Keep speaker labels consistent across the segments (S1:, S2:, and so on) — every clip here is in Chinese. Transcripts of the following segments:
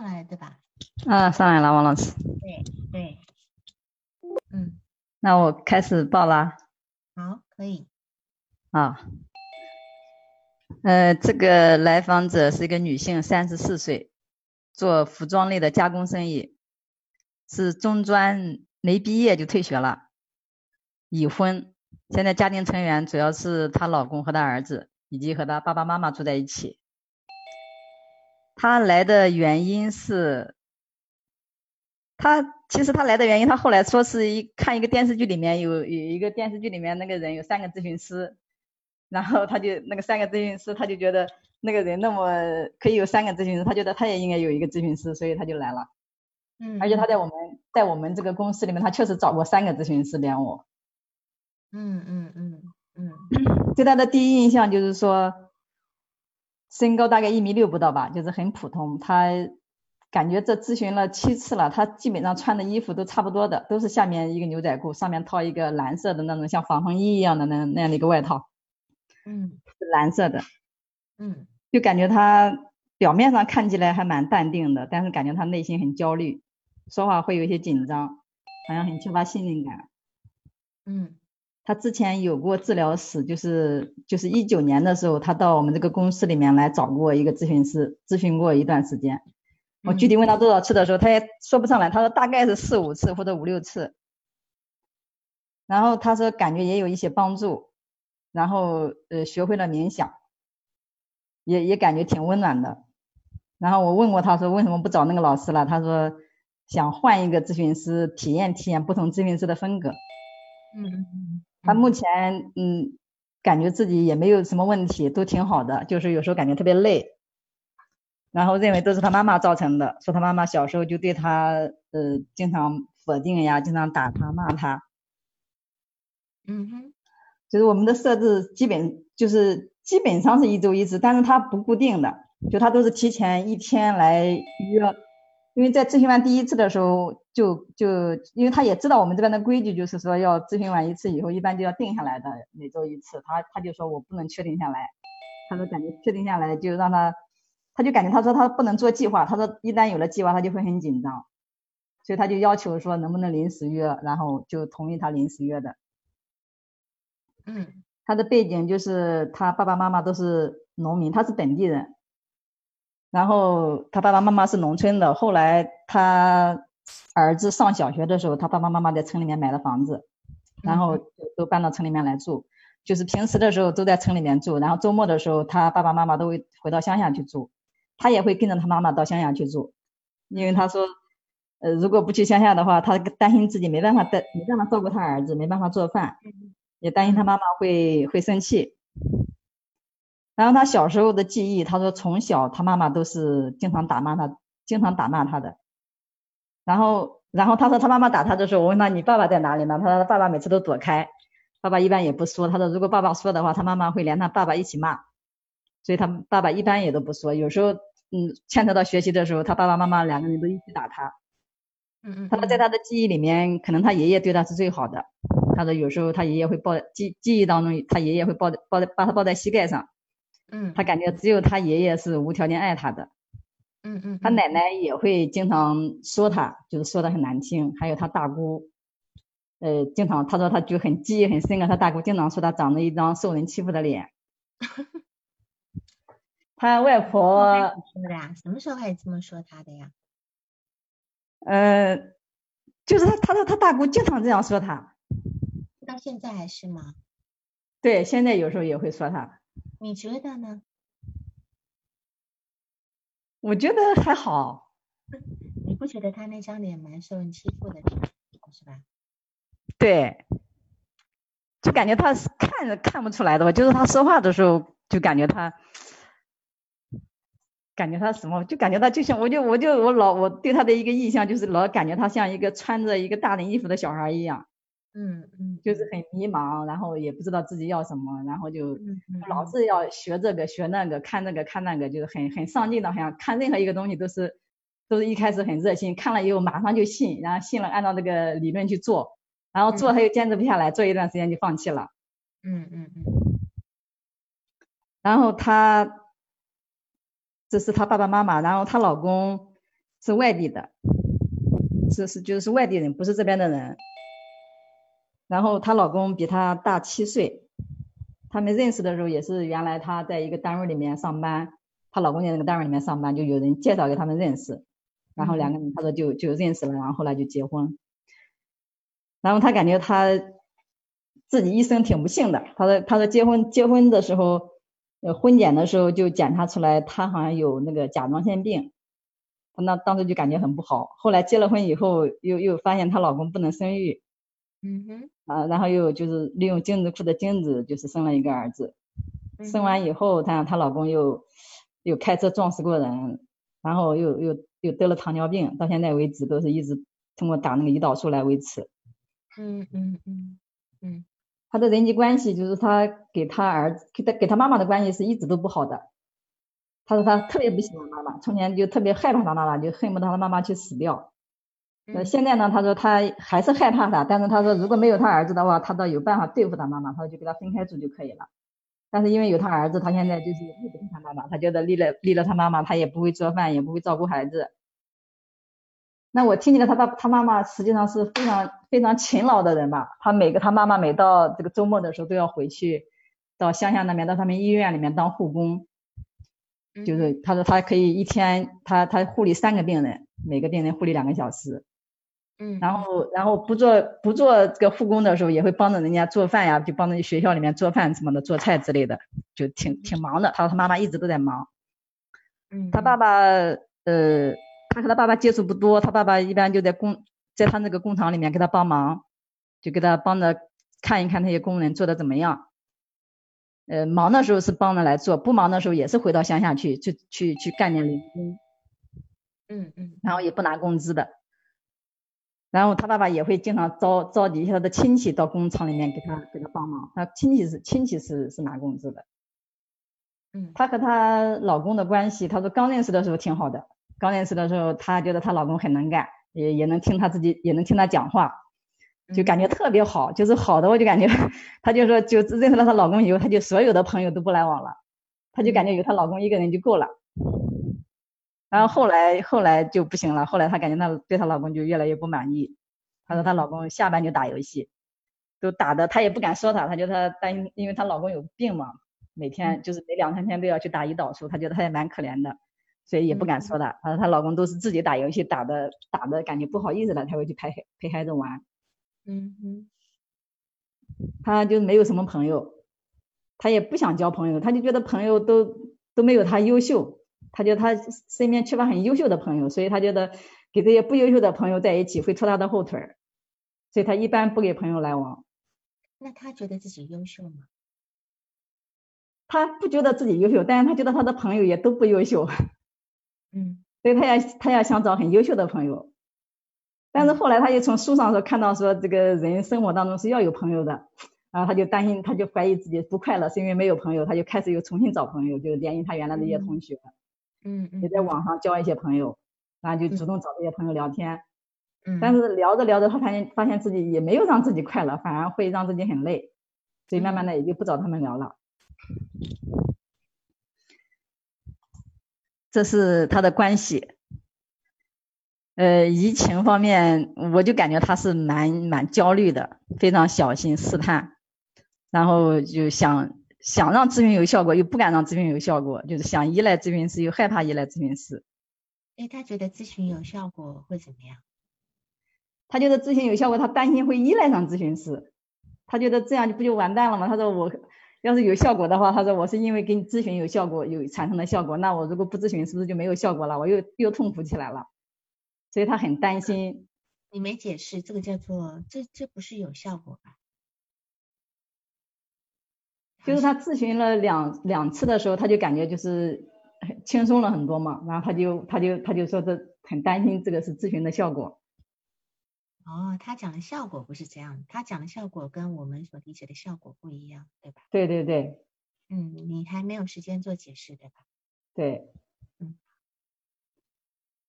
S1: 上来了，对吧？
S2: 啊，上来了，王老师。
S1: 对对，嗯，
S2: 那我开始报啦。
S1: 好，可以。
S2: 啊，呃，这个来访者是一个女性，三十四岁，做服装类的加工生意，是中专没毕业就退学了，已婚，现在家庭成员主要是她老公和她儿子，以及和她爸爸妈妈住在一起。他来的原因是，他其实他来的原因，他后来说是一看一个电视剧里面有有一个电视剧里面那个人有三个咨询师，然后他就那个三个咨询师，他就觉得那个人那么可以有三个咨询师，他觉得他也应该有一个咨询师，所以他就来了。
S1: 嗯，
S2: 而且他在我们在我们这个公司里面，他确实找过三个咨询师连我。
S1: 嗯嗯嗯嗯，
S2: 对他的第一印象就是说。身高大概一米六不到吧，就是很普通。他感觉这咨询了七次了，他基本上穿的衣服都差不多的，都是下面一个牛仔裤，上面套一个蓝色的那种像防风衣一样的那那样的一个外套。
S1: 嗯，
S2: 蓝色的。
S1: 嗯，
S2: 就感觉他表面上看起来还蛮淡定的，但是感觉他内心很焦虑，说话会有一些紧张，好像很缺乏信任感。
S1: 嗯。
S2: 他之前有过治疗史，就是就是一九年的时候，他到我们这个公司里面来找过一个咨询师，咨询过一段时间。我具体问他多少次的时候，他也说不上来，他说大概是四五次或者五六次。然后他说感觉也有一些帮助，然后呃学会了冥想，也也感觉挺温暖的。然后我问过他说为什么不找那个老师了，他说想换一个咨询师体验体验不同咨询师的风格。
S1: 嗯嗯嗯。
S2: 他目前嗯，感觉自己也没有什么问题，都挺好的，就是有时候感觉特别累，然后认为都是他妈妈造成的，说他妈妈小时候就对他呃经常否定呀，经常打他骂他。
S1: 嗯哼，
S2: 就是我们的设置基本就是基本上是一周一次，但是他不固定的，就他都是提前一天来约。因为在咨询完第一次的时候，就就因为他也知道我们这边的规矩，就是说要咨询完一次以后，一般就要定下来的每周一次。他他就说我不能确定下来，他说感觉确定下来就让他，他就感觉他说他不能做计划，他说一旦有了计划他就会很紧张，所以他就要求说能不能临时约，然后就同意他临时约的。
S1: 嗯，
S2: 他的背景就是他爸爸妈妈都是农民，他是本地人。然后他爸爸妈妈是农村的，后来他儿子上小学的时候，他爸爸妈妈在城里面买了房子，然后都搬到城里面来住。就是平时的时候都在城里面住，然后周末的时候他爸爸妈妈都会回到乡下去住，他也会跟着他妈妈到乡下去住，因为他说，呃，如果不去乡下的话，他担心自己没办法带，没办法照顾他儿子，没办法做饭，也担心他妈妈会会生气。然后他小时候的记忆，他说从小他妈妈都是经常打骂他，经常打骂他的。然后，然后他说他妈妈打他的时候，我问他你爸爸在哪里呢？他说爸爸每次都躲开，爸爸一般也不说。他说如果爸爸说的话，他妈妈会连他爸爸一起骂，所以他爸爸一般也都不说。有时候，嗯，牵扯到学习的时候，他爸爸妈妈两个人都一起打他。
S1: 嗯嗯。
S2: 他说在他的记忆里面，可能他爷爷对他是最好的。他说有时候他爷爷会抱记记忆当中，他爷爷会抱抱把他抱在膝盖上。
S1: 嗯，
S2: 他感觉只有他爷爷是无条件爱他的，
S1: 嗯嗯，
S2: 他奶奶也会经常说他，就是说的很难听。还有他大姑，呃，经常他说他就很记忆很深刻，他大姑经常说他长着一张受人欺负的脸。他外婆
S1: 说的呀？什么时候开始这么说他的呀？
S2: 呃，就是他，他说他大姑经常这样说他。
S1: 到现在还是吗？
S2: 对，现在有时候也会说他。
S1: 你觉得呢？
S2: 我觉得还好。
S1: 你不觉得他那张脸蛮受人欺负的，是吧？
S2: 对，就感觉他是看着看不出来的吧，就是他说话的时候，就感觉他感觉他什么，就感觉他就像，我就我就我老我对他的一个印象就是老感觉他像一个穿着一个大人衣服的小孩一样，
S1: 嗯嗯，
S2: 就是很迷茫，然后也不知道自己要什么，然后就老是要学这个学那个，看那个看那个，就是很很上进的，好像看任何一个东西都是都是一开始很热心，看了以后马上就信，然后信了按照这个理论去做，然后做他又坚持不下来，做一段时间就放弃了。
S1: 嗯嗯嗯
S2: 然后他，这是他爸爸妈妈，然后她老公是外地的，是是就是外地人，不是这边的人。然后她老公比她大七岁，他们认识的时候也是原来她在一个单位里面上班，她老公在那个单位里面上班，就有人介绍给他们认识，然后两个人她说就就认识了，然后后来就结婚。然后她感觉她自己一生挺不幸的，她说她说结婚结婚的时候。呃，婚检的时候就检查出来，她好像有那个甲状腺病，她那当时就感觉很不好。后来结了婚以后，又又发现她老公不能生育，
S1: 嗯哼，
S2: 啊，然后又就是利用精子库的精子，就是生了一个儿子。
S1: 嗯
S2: 生完以后，她她老公又又开车撞死过人，然后又又又得了糖尿病，到现在为止都是一直通过打那个胰岛素来维持。
S1: 嗯嗯嗯嗯
S2: 他的人际关系就是他给他儿子给他给他妈妈的关系是一直都不好的。他说他特别不喜欢妈妈，从前就特别害怕他妈妈，就恨不得他妈妈去死掉。那
S1: 嗯
S2: 现在呢，他说他还是害怕他，但是他说如果没有他儿子的话，他倒有办法对付他妈妈，他说就跟他分开住就可以了。但是因为有他儿子，他现在就是离不开他妈妈，他觉得离了离了他妈妈，他也不会做饭，也不会照顾孩子。那我听起来他爸他妈妈实际上是非常非常勤劳的人吧？他每个他妈妈每到这个周末的时候都要回去到乡下那边到他们医院里面当护工，
S1: 嗯，
S2: 就是他说他可以一天他他护理三个病人，每个病人护理两个小时，
S1: 嗯，
S2: 然后然后不做不做这个护工的时候也会帮着人家做饭呀，就帮着学校里面做饭什么的做菜之类的，就挺挺忙的。他说他妈妈一直都在忙。
S1: 嗯
S2: 他爸爸呃，他和他爸爸接触不多，他爸爸一般就在工，在他那个工厂里面给他帮忙，就给他帮着看一看那些工人做的怎么样。呃，忙的时候是帮着来做，不忙的时候也是回到乡下去，去去去干点零工，
S1: 嗯嗯
S2: 然后也不拿工资的。然后他爸爸也会经常召召集一下他的亲戚到工厂里面给他给他帮忙，他亲戚是亲戚是是拿工资的。
S1: 嗯。
S2: 她和她老公的关系，她说刚认识的时候挺好的，刚认识的时候，她觉得她老公很能干，也也能听她自己，也能听她讲话，就感觉特别好，就是好的，我就感觉，她就说，就认识了她老公以后，她就所有的朋友都不来往了，她就感觉有她老公一个人就够了。然后后来后来就不行了，后来她感觉她对她老公就越来越不满意，她说她老公下班就打游戏，都打的她也不敢说她，她觉得她担心，因为她老公有病嘛。每天就是每两三天都要去打胰岛素，她觉得她也蛮可怜的，所以也不敢说她。她说她老公都是自己打游戏打的打的感觉不好意思了才会去陪陪孩子玩，
S1: 嗯嗯。
S2: 她就没有什么朋友，她也不想交朋友，她就觉得朋友都都没有她优秀，她觉得他身边缺乏很优秀的朋友，所以他觉得给这些不优秀的朋友在一起会拖他的后腿儿，所以他一般不给朋友来往。
S1: 那他觉得自己优秀吗？
S2: 他不觉得自己优秀，但是他觉得他的朋友也都不优秀。
S1: 嗯
S2: 所以他要他要想找很优秀的朋友，但是后来他又从书上说看到说这个人生活当中是要有朋友的，然后他就担心，他就怀疑自己不快乐是因为没有朋友，他就开始又重新找朋友，就联系他原来的一些同学，
S1: 嗯嗯，
S2: 也在网上交一些朋友，然后就主动找这些朋友聊天，
S1: 嗯，
S2: 但是聊着聊着他发现发现自己也没有让自己快乐，反而会让自己很累，所以慢慢的也就不找他们聊了。这是他的关系。呃，疫情方面，我就感觉他是蛮蛮焦虑的，非常小心试探，然后就想想让咨询有效果，又不敢让咨询有效果，就是想依赖咨询师，又害怕依赖咨询师。
S1: 哎，他觉得咨询有效果会怎么样？
S2: 他觉得咨询有效果，他担心会依赖上咨询师，他觉得这样就不就完蛋了吗？他说我要是有效果的话，他说我是因为给你咨询有效果，有产生的效果，那我如果不咨询，是不是就没有效果了？我又又痛苦起来了，所以他很担心。
S1: 你没解释，这个叫做这这不是有效果吧？
S2: 就是他咨询了两两次的时候，他就感觉就是轻松了很多嘛。然后他就他就他就说这很担心这个是咨询的效果。
S1: 哦，他讲的效果不是这样，他讲的效果跟我们所理解的效果不一样，对吧？
S2: 对对对。
S1: 嗯，你还没有时间做解释，对吧？
S2: 对。嗯。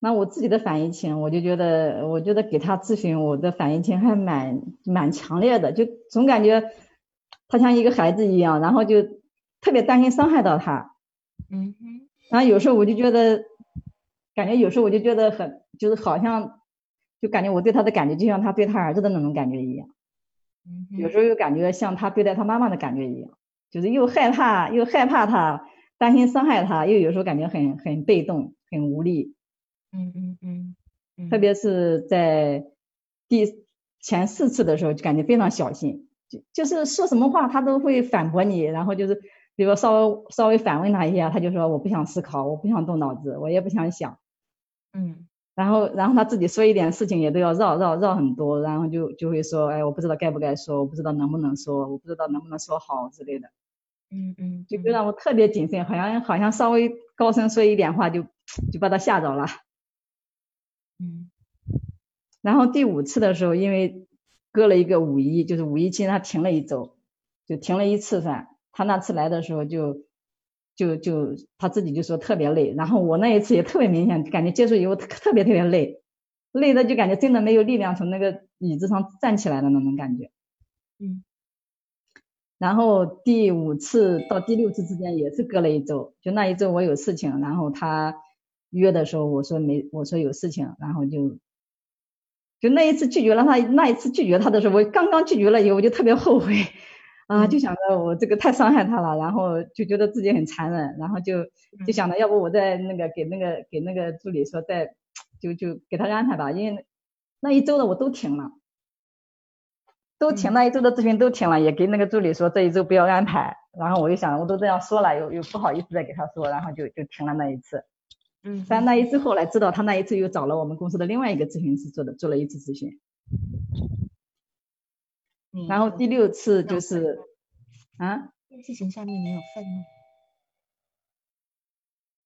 S2: 那我自己的反应情，我就觉得，我觉得给他咨询，我的反应情还蛮蛮强烈的，就总感觉他像一个孩子一样，然后就特别担心伤害到他。
S1: 嗯哼。
S2: 然后有时候我就觉得，感觉有时候我就觉得很，就是好像，就感觉我对他的感觉就像他对他儿子的那种感觉一样。
S1: 嗯。
S2: 有时候又感觉像他对待他妈妈的感觉一样，就是又害怕又害怕他，担心伤害他，又有时候感觉很很被动，很无力。
S1: 嗯嗯嗯，
S2: 特别是在第前四次的时候，就感觉非常小心，就就是说什么话他都会反驳你，然后就是比如稍微稍微反问他一下，他就说我不想思考，我不想动脑子，我也不想想。
S1: 嗯，
S2: 然后然后他自己说一点事情也都要绕绕绕很多，然后就就会说，哎，我不知道该不该说，我不知道能不能说，我不知道能不能说好之类的。
S1: 嗯嗯，
S2: 就就让我特别谨慎，好像好像稍微高声说一点话就就把他吓着了。
S1: 嗯，
S2: 然后第五次的时候，因为隔了一个五一，就是五一期间他停了一周，就停了一次饭。他那次来的时候就就就他自己就说特别累，然后我那一次也特别明显，感觉接触以后特特别特别累，累的就感觉真的没有力量从那个椅子上站起来的那种感觉。
S1: 嗯，
S2: 然后第五次到第六次之间也是隔了一周，就那一周我有事情，然后他。约的时候我说没，我说有事情，然后就就那一次拒绝了他，那一次拒绝他的时候，我刚刚拒绝了以后，我就特别后悔。啊，就想着我这个太伤害他了，然后就觉得自己很残忍，然后就就想着要不我再那个给那个给那个助理说再就就给他安排吧，因为那一周的我都停了，都停那一周的咨询都停了，也给那个助理说这一周不要安排，然后我就想我都这样说了，又又不好意思再给他说，然后就就停了那一次。
S1: 嗯，
S2: 但那一次后来知道，他那一次又找了我们公司的另外一个咨询师做的，做了一次咨询。然后第六次就是啊，
S1: 事情上面没有愤怒。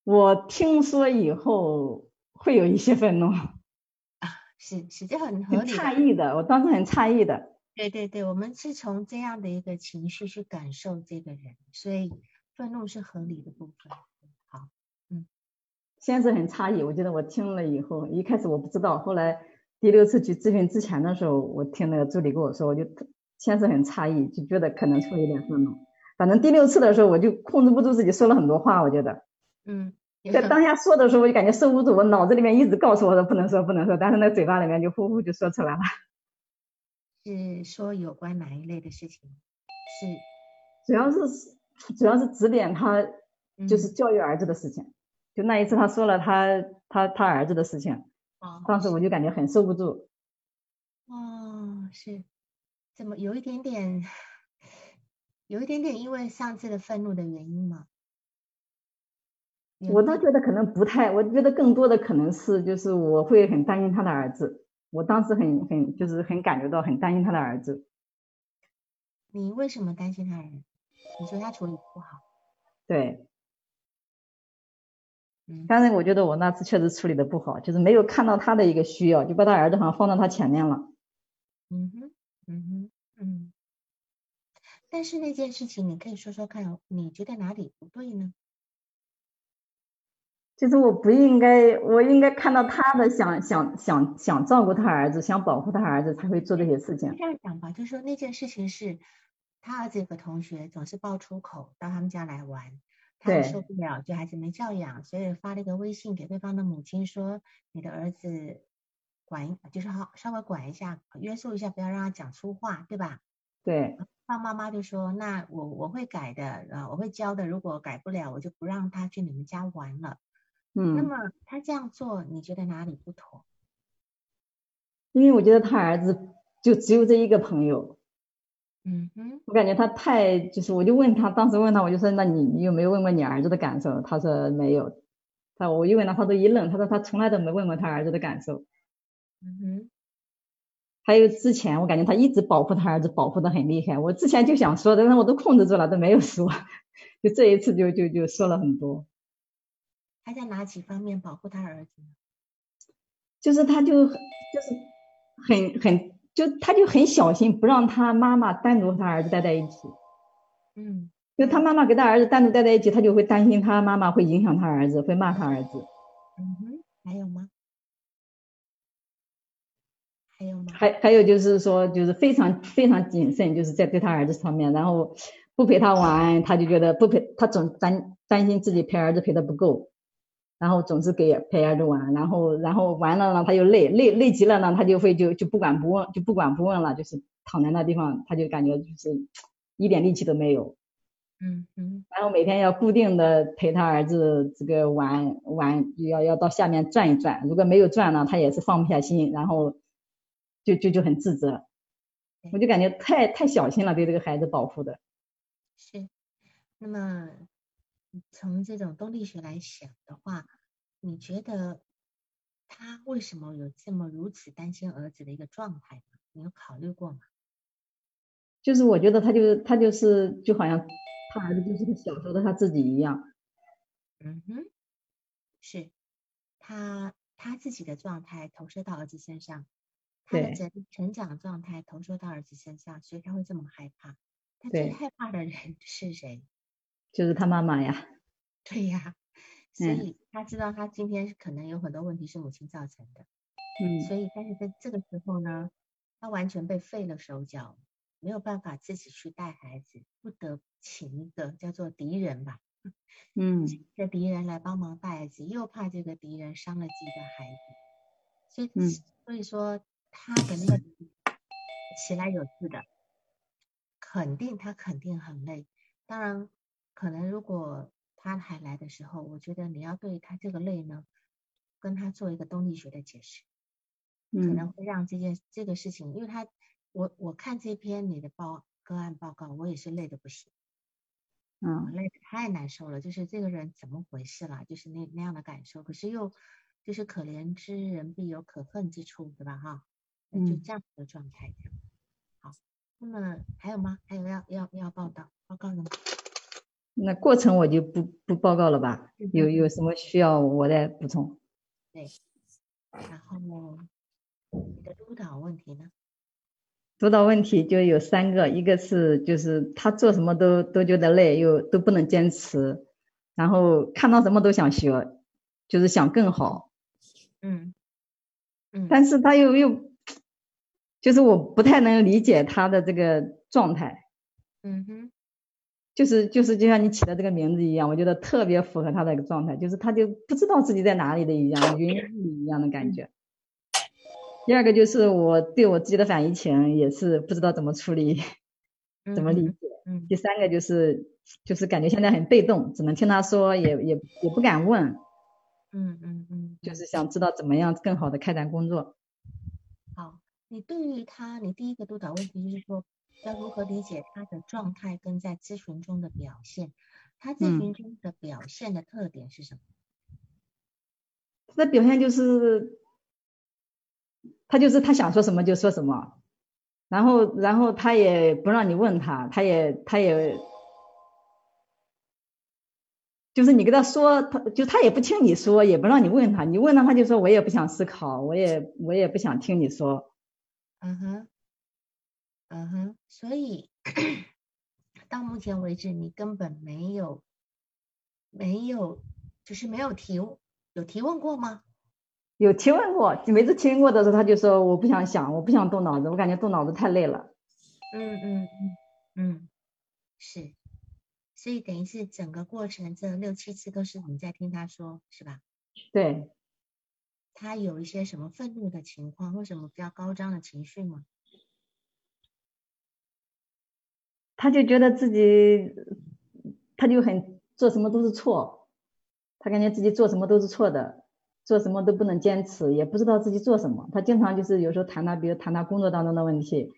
S2: 我听说以后会有一些愤怒。啊，
S1: 是是，这很合理。
S2: 诧异的，我当时很诧异的。
S1: 对对对，我们是从这样的一个情绪去感受这个人，所以愤怒是合理的部分。
S2: 先是很诧异，我觉得我听了以后，一开始我不知道，后来第六次去咨询之前的时候，我听那个助理跟我说，我就先是很诧异，就觉得可能会有点愤怒。反正第六次的时候，我就控制不住自己说了很多话，我觉得，
S1: 嗯，
S2: 在当下说的时候，我就感觉受不住，我脑子里面一直告诉我的不能说不能说，但是那嘴巴里面就呼呼就说出来了。
S1: 是说有关哪一类的事情？是，
S2: 主要是主要是指点他，就是教育儿子的事情。就那一次，他说了他他他儿子的事情，啊当时我就感觉很受不住。
S1: 哦，是，怎么有一点点，有一点点因为上次的愤怒的原因吗？
S2: 我倒觉得可能不太，我觉得更多的可能是就是我会很担心他的儿子，我当时很很就是很感觉到很担心他的儿子。
S1: 你为什么担心他儿子？你说他处理不好？
S2: 对。但是我觉得我那次确实处理的不好，就是没有看到他的一个需要，就把他儿子好像放到他前面了。
S1: 嗯哼，嗯哼，嗯。但是那件事情，你可以说说看，你觉得哪里不对呢？
S2: 就是我不应该，我应该看到他的想想想想照顾他儿子，想保护他儿子，才会做这些事情。
S1: 这样讲吧，就是说那件事情是他儿子有个同学总是爆粗口到他们家来玩。他受不了，就孩子没教养，所以发了一个微信给对方的母亲说：“你的儿子管，就是好稍微管一下，约束一下，不要让他讲粗话，对吧？”
S2: 对。
S1: 他妈妈就说：“那我我会改的，呃，我会教的。如果改不了，我就不让他去你们家玩了。”
S2: 嗯。
S1: 那么他这样做，你觉得哪里不妥？
S2: 因为我觉得他儿子就只有这一个朋友。
S1: 嗯哼，
S2: 我感觉他太就是，我就问他，当时问他，我就说，那你你有没有问过你儿子的感受？他说没有。他我一问他，他都一愣，他说他从来都没问过他儿子的感受。
S1: 嗯哼。
S2: 还有之前，我感觉他一直保护他儿子，保护的很厉害。我之前就想说，但是我都控制住了，都没有说。就这一次就就就说了很多。
S1: 他在哪几方面保护他儿子呢？
S2: 就是他就就是很很就他就很小心，不让他妈妈单独和他儿子待在一起。
S1: 嗯，
S2: 就他妈妈跟他儿子单独待在一起，他就会担心他妈妈会影响他儿子，会骂他儿子。
S1: 嗯哼，还有吗？还有吗？
S2: 还还有就是说，就是非常非常谨慎，就是在对他儿子方面，然后不陪他玩，他就觉得不陪他总担担心自己陪儿子陪的不够，然后总是给陪儿子玩，然后然后完了呢，他就累累累极了呢，他就会就就不管不问就不管不问了，就是躺在那地方，他就感觉就是一点力气都没有。
S1: 嗯嗯。
S2: 然后每天要固定的陪他儿子这个玩玩，要要到下面转一转，如果没有转呢，他也是放不下心，然后。就就就很自责，我就感觉太太小心了，对这个孩子保护的。
S1: 是，那么从这种动力学来想的话，你觉得他为什么有这么如此担心儿子的一个状态呢？你有考虑过吗？
S2: 就是我觉得他就是他就是就好像他儿子就是个小时候的他自己一样。
S1: 嗯哼，是他他自己的状态投射到儿子身上。他的成成长状态投射到儿子身上，所以他会这么害怕。他最害怕的人是谁？
S2: 就是他妈妈呀。
S1: 对呀，所以他知道他今天可能有很多问题是母亲造成的。
S2: 嗯。
S1: 所以，但是在这个时候呢，他完全被废了手脚，没有办法自己去带孩子，不得请一个叫做敌人吧。
S2: 嗯。
S1: 的敌人来帮忙带孩子，又怕这个敌人伤了自己的孩子，所以，
S2: 嗯，
S1: 所以说。他的那个起来有字的，肯定他肯定很累。当然，可能如果他还来的时候，我觉得你要对他这个累呢，跟他做一个动力学的解释，可能会让这件这个事情，因为他我我看这篇你的报个案报告，我也是累的不行，
S2: 嗯，
S1: 累的太难受了，就是这个人怎么回事了，就是那那样的感受。可是又就是可怜之人必有可恨之处，对吧？哈。就这样的状态，好，那么还有吗？还有要要要报道报告的吗？
S2: 那过程我就不不报告了吧？有有什么需要我再补充？
S1: 对，然后你的督导问题呢？
S2: 督导问题就有三个，一个是就是他做什么都都觉得累，又都不能坚持，然后看到什么都想学，就是想更好。
S1: 嗯嗯，
S2: 但是他又又。就是我不太能理解他的这个状态，
S1: 嗯哼，
S2: 就是就是就像你起的这个名字一样，我觉得特别符合他的一个状态，就是他就不知道自己在哪里的一样，云里一样的感觉。第二个就是我对我自己的反应情也是不知道怎么处理，怎么理解。
S1: 嗯。
S2: 第三个就是就是感觉现在很被动，只能听他说，也也也不敢问。
S1: 嗯嗯嗯。
S2: 就是想知道怎么样更好的开展工作。
S1: 好。你对于他，你第一个督导问题就是说，要如何理解他的状态跟在咨询中的表现？他咨询中的表现的特点是什么？
S2: 他的表现就是，他就是他想说什么就说什么，然后然后他也不让你问他，他也他也，就是你跟他说，他就他也不听你说，也不让你问他，你问他他就说我也不想思考，我也我也不想听你说。
S1: 嗯哼，嗯哼，所以 到目前为止，你根本没有没有，就是没有提有提问过吗？
S2: 有提问过，每次提问过的时候，他就说我不想想，我不想动脑子，我感觉动脑子太累了。
S1: 嗯嗯嗯嗯，是，所以等于是整个过程这六七次都是你在听他说，是吧？
S2: 对。
S1: 他有一些什么愤怒的情况，或什么比较高涨的情绪吗？
S2: 他就觉得自己，他就很做什么都是错，他感觉自己做什么都是错的，做什么都不能坚持，也不知道自己做什么。他经常就是有时候谈他，比如谈他工作当中的问题，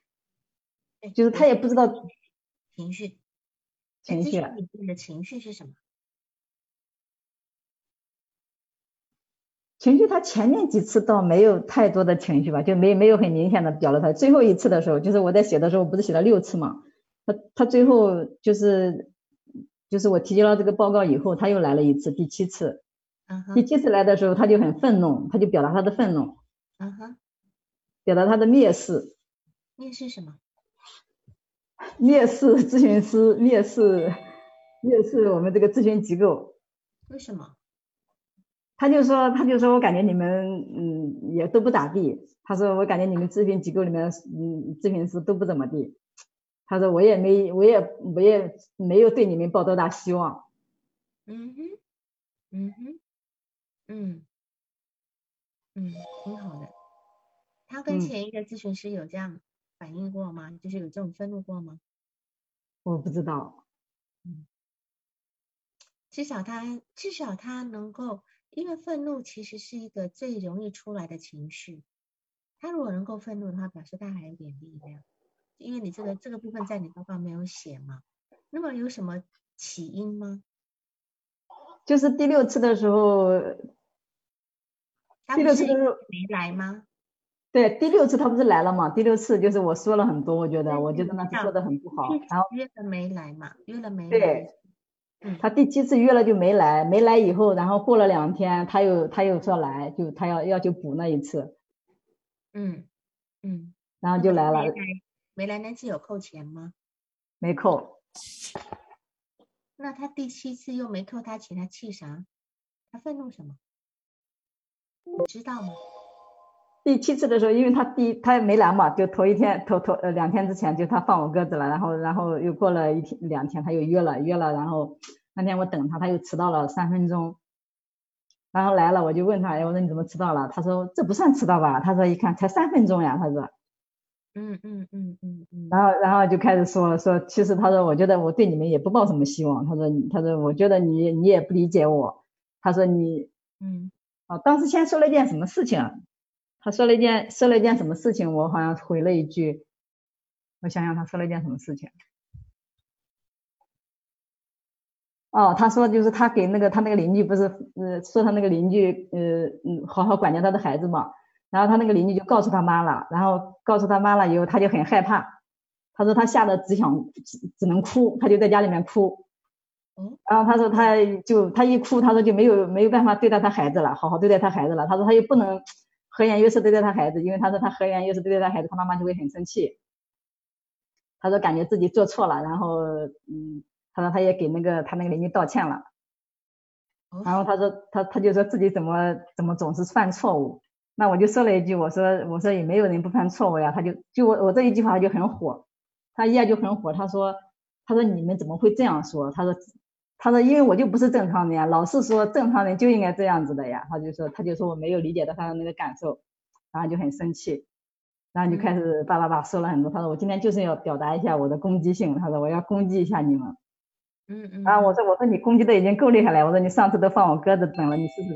S2: 就是他也不知道
S1: 情绪，
S2: 情绪，
S1: 你的情绪是什么？
S2: 情绪，他前面几次倒没有太多的情绪吧，就没没有很明显的表露他。最后一次的时候，就是我在写的时候，不是写了六次嘛？他他最后就是就是我提交了这个报告以后，他又来了一次，第七次，
S1: 嗯哼。
S2: 第七次来的时候，他就很愤怒，他就表达他的愤怒。
S1: 嗯哼。
S2: 表达他的蔑视。
S1: 蔑视什么？
S2: 蔑视咨询师，蔑视蔑视我们这个咨询机构。
S1: 为什么？
S2: 他就说，他就说我感觉你们嗯也都不咋地。他说我感觉你们咨询机构里面嗯咨询师都不怎么地。他说我也没我也我也没有对你们抱多大希望。
S1: 嗯哼，嗯哼，嗯嗯，挺好的。他跟前一个咨询师有这样反应过吗？就是有这种愤怒过吗？
S2: 我不知道。
S1: 嗯，至少他至少他能够。因为愤怒其实是一个最容易出来的情绪，他如果能够愤怒的话，表示他还有点力量。因为你这个这个部分在你报告没有写嘛，那么有什么起因吗？
S2: 就是第六次的时候，第六次的时候
S1: 没来吗？
S2: 对，第六次他不是来了嘛？第六次就是我说了很多，我觉得我觉得那次说的很不好，然后
S1: 约了没来嘛？约了没？
S2: 对。他第七次约了就没来，没来以后，然后过了两天，他又他又说来，就他要要去补那一次。
S1: 嗯嗯，
S2: 然后就来了。
S1: 没来那次有扣钱吗？
S2: 没扣。
S1: 那他第七次又没扣他钱，他气啥？他愤怒什么？你知道吗？
S2: 第七次的时候，因为他第他没来嘛，就头一天头头呃两天之前就他放我鸽子了，然后然后又过了一天两天他又约了约了，然后那天我等他他又迟到了三分钟，然后来了我就问他，哎我说你怎么迟到了？他说这不算迟到吧？他说一看才三分钟呀，他说，
S1: 嗯嗯嗯嗯嗯，
S2: 然后然后就开始说说其实他说我觉得我对你们也不抱什么希望，他说他说我觉得你你也不理解我，他说你
S1: 嗯
S2: 哦当时先说了一件什么事情？他说了一件说了一件什么事情，我好像回了一句，我想想他说了一件什么事情。哦，他说就是他给那个他那个邻居不是呃说他那个邻居呃嗯好好管教他的孩子嘛，然后他那个邻居就告诉他妈了，然后告诉他妈了以后他就很害怕，他说他吓得只想只能哭，他就在家里面哭。然后他说他就他一哭，他说就没有没有办法对待他孩子了，好好对待他孩子了，他说他又不能。和颜悦色对待他孩子，因为他说他和颜悦色对待他孩子，他妈妈就会很生气。他说感觉自己做错了，然后嗯，他说他也给那个他那个邻居道歉了。然后他说他他就说自己怎么怎么总是犯错误。那我就说了一句，我说我说也没有人不犯错误呀。他就就我我这一句话就很火，他一下就很火。他说他说你们怎么会这样说？他说。他说：“因为我就不是正常人呀，老是说正常人就应该这样子的呀。”他就说：“他就说我没有理解到他的那个感受，然后就很生气，然后就开始叭叭叭说了很多。他说：‘我今天就是要表达一下我的攻击性。’他说：‘我要攻击一下你们。’
S1: 嗯嗯。
S2: 然后我说：‘我说你攻击的已经够厉害了。’我说：‘你上次都放我鸽子等了，你试试。’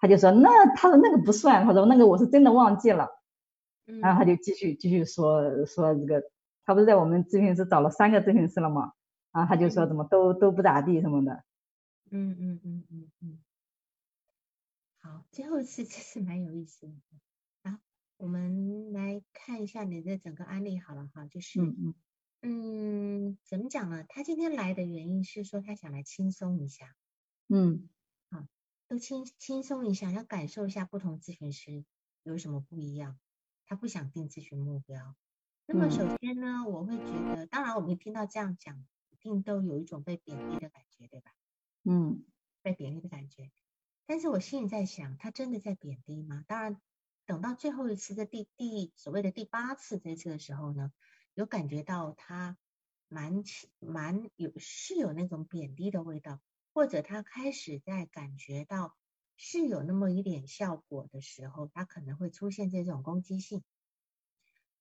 S2: 他就说：‘那他说那个不算。’他说：‘那个我是真的忘记了。’然后他就继续继续说说这个，他不是在我们咨询室找了三个咨询师了吗？然后他就说怎么都都不咋地什么的，
S1: 嗯嗯嗯嗯嗯，好，最后一次其实蛮有意思的，然后，我们来看一下你的整个案例好了哈，就是
S2: 嗯嗯
S1: 嗯，怎么讲呢？他今天来的原因是说他想来轻松一下，
S2: 嗯，
S1: 好，都轻轻松一下，要感受一下不同咨询师有什么不一样，他不想定咨询目标。那么首先呢，我会觉得，当然我们听到这样讲。一定都有一种被贬低的感觉，对吧？
S2: 嗯，
S1: 被贬低的感觉。但是我心里在想，他真的在贬低吗？当然，等到最后一次的第第所谓的第八次这次的时候呢，有感觉到他蛮蛮有是有那种贬低的味道，或者他开始在感觉到是有那么一点效果的时候，他可能会出现这种攻击性。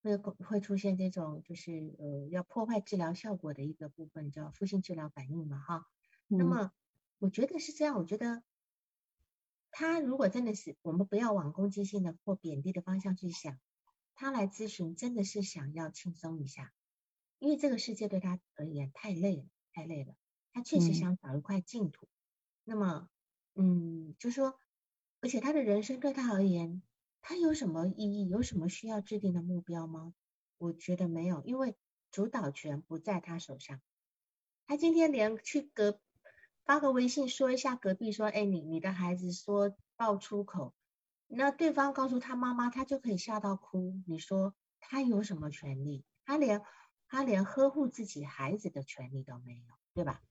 S1: 会会出现这种就是呃要破坏治疗效果的一个部分，叫负性治疗反应嘛哈。那么我觉得是这样，我觉得他如果真的是我们不要往攻击性的或贬低的方向去想，他来咨询真的是想要轻松一下，因为这个世界对他而言太累了，太累了。他确实想找一块净土。那么嗯，就说而且他的人生对他而言。他有什么意义？有什么需要制定的目标吗？我觉得没有，因为主导权不在他手上。他今天连去隔发个微信说一下隔壁说，哎，你你的孩子说爆粗口，那对方告诉他妈妈，他就可以吓到哭。你说他有什么权利？他连他连呵护自己孩子的权利都没有，对吧？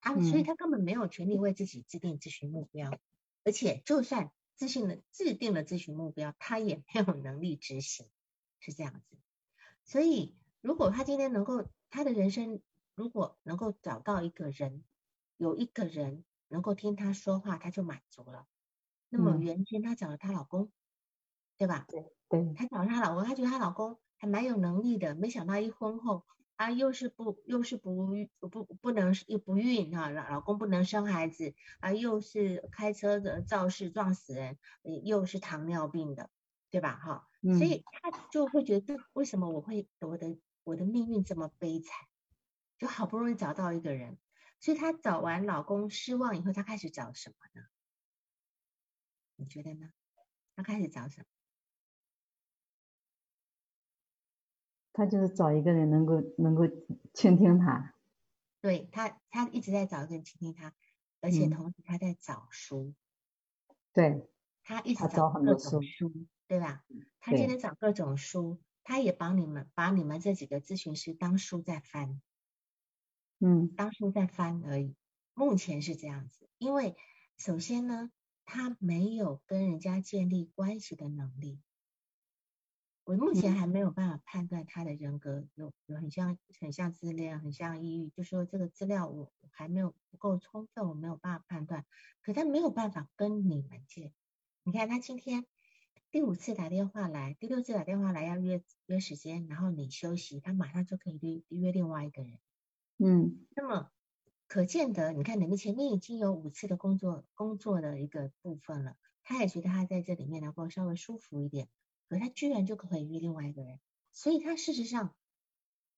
S1: 他所以他根本没有权利为自己制定咨询目标，而且就算自信的制定了咨询目标，他也没有能力执行，是这样子。所以如果他今天能够他的人生如果能够找到一个人，有一个人能够听他说话，他就满足了。那么原先她找了她老公，对吧？
S2: 对对。
S1: 她找了她老公，她觉得她老公还蛮有能力的，没想到一婚后。啊，又是不又是不不不能又不孕啊，老老公不能生孩子啊，又是开车的肇事撞死人，又是糖尿病的，对吧？哈，所以他就会觉得为什么我会我的我的命运这么悲惨？就好不容易找到一个人，所以她找完老公失望以后，她开始找什么呢？你觉得呢？她开始找什么？
S2: 他就是找一个人能够能够倾听他，
S1: 对他，他一直在找一个人倾听他，而且同时他在找书，
S2: 对，
S1: 他一直
S2: 找
S1: 各种书，对吧？他今天找各种书，他也帮你们把你们这几个咨询师当书在翻，
S2: 嗯，
S1: 当书在翻而已。目前是这样子，因为首先呢，他没有跟人家建立关系的能力。我目前还没有办法判断他的人格有有很像很像自恋，很像抑郁，就说这个资料我还没有不够充分，我没有办法判断。可他没有办法跟你们见。你看他今天第五次打电话来，第六次打电话来要约约时间，然后你休息，他马上就可以约约另外一个人。
S2: 嗯，
S1: 那么可见得，你看你们前面已经有五次的工作工作的一个部分了，他也觉得他在这里面能够稍微舒服一点。可他居然就可以遇另外一个人，所以他事实上，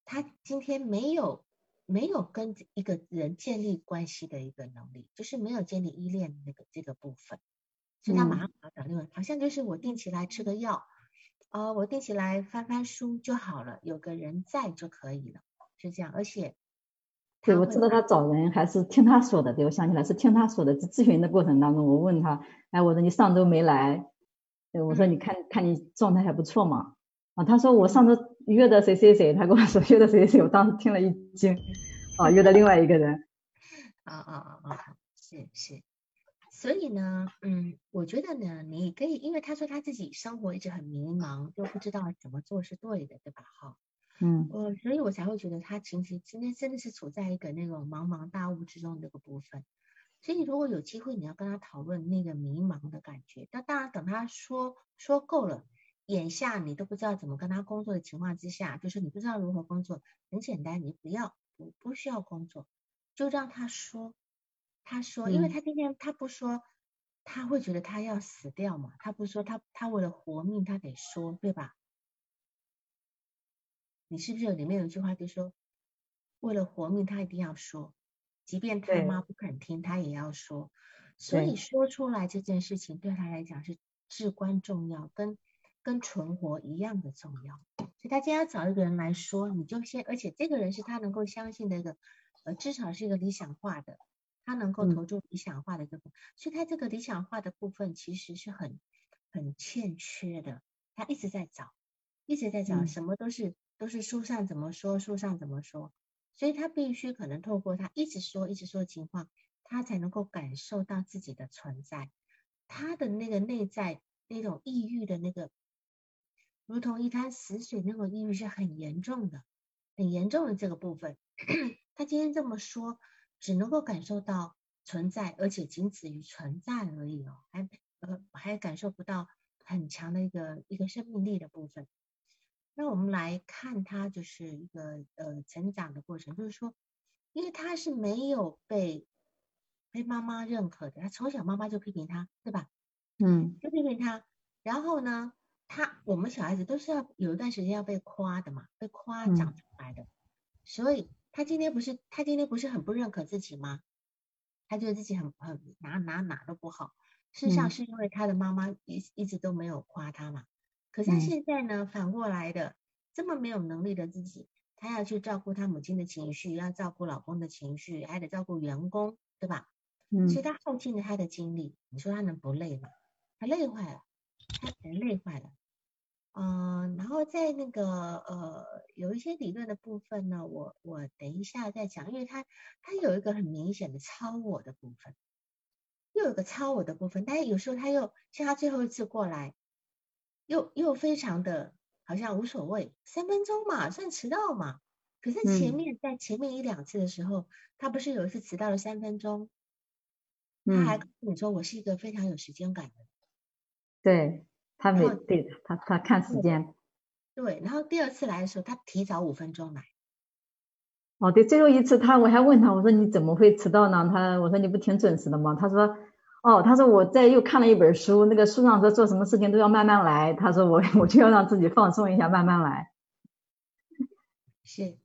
S1: 他今天没有没有跟一个人建立关系的一个能力，就是没有建立依恋的那个这个部分，所以他马上找找另外，好像就是我定期来吃个药，呃，我定期来翻翻书就好了，有个人在就可以了，是这样。而且，
S2: 对，我知道他找人还是听他说的，对我想起来是听他说的。咨询的过程当中，我问他，哎，我说你上周没来。对，我说你看看你状态还不错嘛，啊，他说我上周约的谁谁谁，他跟我说约的谁谁谁，我当时听了一惊，啊，约的另外一个人，
S1: 啊啊啊啊，是是，所以呢，嗯，我觉得呢，你可以，因为他说他自己生活一直很迷茫，就不知道怎么做是对的，对吧？哈，
S2: 嗯，
S1: 我所以我才会觉得他其实今天真的是处在一个那种茫茫大雾之中那个部分。所以，如果有机会，你要跟他讨论那个迷茫的感觉。那当然，等他说说够了，眼下你都不知道怎么跟他工作的情况之下，就是你不知道如何工作，很简单，你不要不不需要工作，就让他说。他说，因为他今天他不说，他会觉得他要死掉嘛。他不说，他他为了活命，他得说，对吧？你是不是里面有一句话就说，为了活命，他一定要说。即便他妈不肯听，他也要说，所以说出来这件事情对他来讲是至关重要，跟跟存活一样的重要。所以他今天要找一个人来说，你就先，而且这个人是他能够相信的一个，呃，至少是一个理想化的，他能够投注理想化的一个，所以他这个理想化的部分其实是很很欠缺的，他一直在找，一直在找，什么都是都是书上怎么说，书上怎么说。所以他必须可能透过他一直说、一直说的情况，他才能够感受到自己的存在。他的那个内在那种抑郁的那个，如同一滩死水那种抑郁是很严重的、很严重的这个部分。他今天这么说，只能够感受到存在，而且仅止于存在而已哦，还呃还感受不到很强的一个一个生命力的部分。那我们来看他就是一个呃成长的过程，就是说，因为他是没有被被妈妈认可的，他从小妈妈就批评他，对吧？
S2: 嗯，
S1: 就批评他。然后呢，他我们小孩子都是要有一段时间要被夸的嘛，被夸长出来的。所以他今天不是他今天不是很不认可自己吗？他觉得自己很很哪哪哪都不好。事实上是因为他的妈妈一一直都没有夸他嘛。可是他现在呢，反过来的，这么没有能力的自己，他要去照顾他母亲的情绪，要照顾老公的情绪，还得照顾员工，对吧？
S2: 嗯，
S1: 所以他耗尽了他的精力，你说他能不累吗？他累坏了，他人累坏了。嗯，然后在那个呃有一些理论的部分呢，我我等一下再讲，因为他他有一个很明显的超我的部分，又有个超我的部分，但是有时候他又像他最后一次过来，又又非常的好像无所谓，三分钟嘛，算迟到嘛。可是前面在前面一两次的时候，他不是有一次迟到了三分钟，他还跟你说我是一个非常有时间感的人，
S2: 对。他没对他他看时间，
S1: 对，然后第二次来的时候，他提早五分钟来。
S2: 哦，对，最后一次他我还问他，我说你怎么会迟到呢？他我说你不挺准时的吗？他说，哦，他说我在又看了一本书，那个书上说做什么事情都要慢慢来。他说我 我就要让自己放松一下，慢慢来。
S1: 是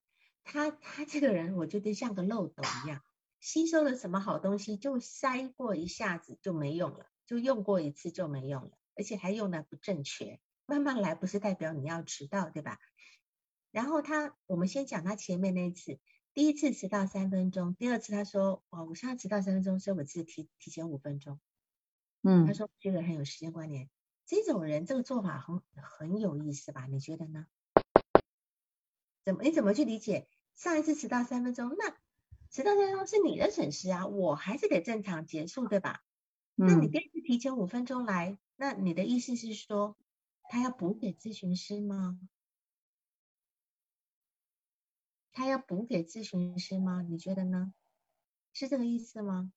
S1: 他他这个人，我觉得像个漏斗一样，吸收了什么好东西就塞过一下子就没用了，就用过一次就没用了。而且还用的不正确，慢慢来不是代表你要迟到，对吧？然后他，我们先讲他前面那一次，第一次迟到三分钟，第二次他说，哦，我现在迟到三分钟，所以我自己提提前五分钟。
S2: 嗯，
S1: 他说这个很有时间观念，这种人这个做法很很有意思吧？你觉得呢？怎么你怎么去理解？上一次迟到三分钟，那迟到三分钟是你的损失啊，我还是得正常结束，对吧？那你第二次提前五分钟来。那你的意思是说，他要补给咨询师吗？他要补给咨询师吗？你觉得呢？是这个意思吗？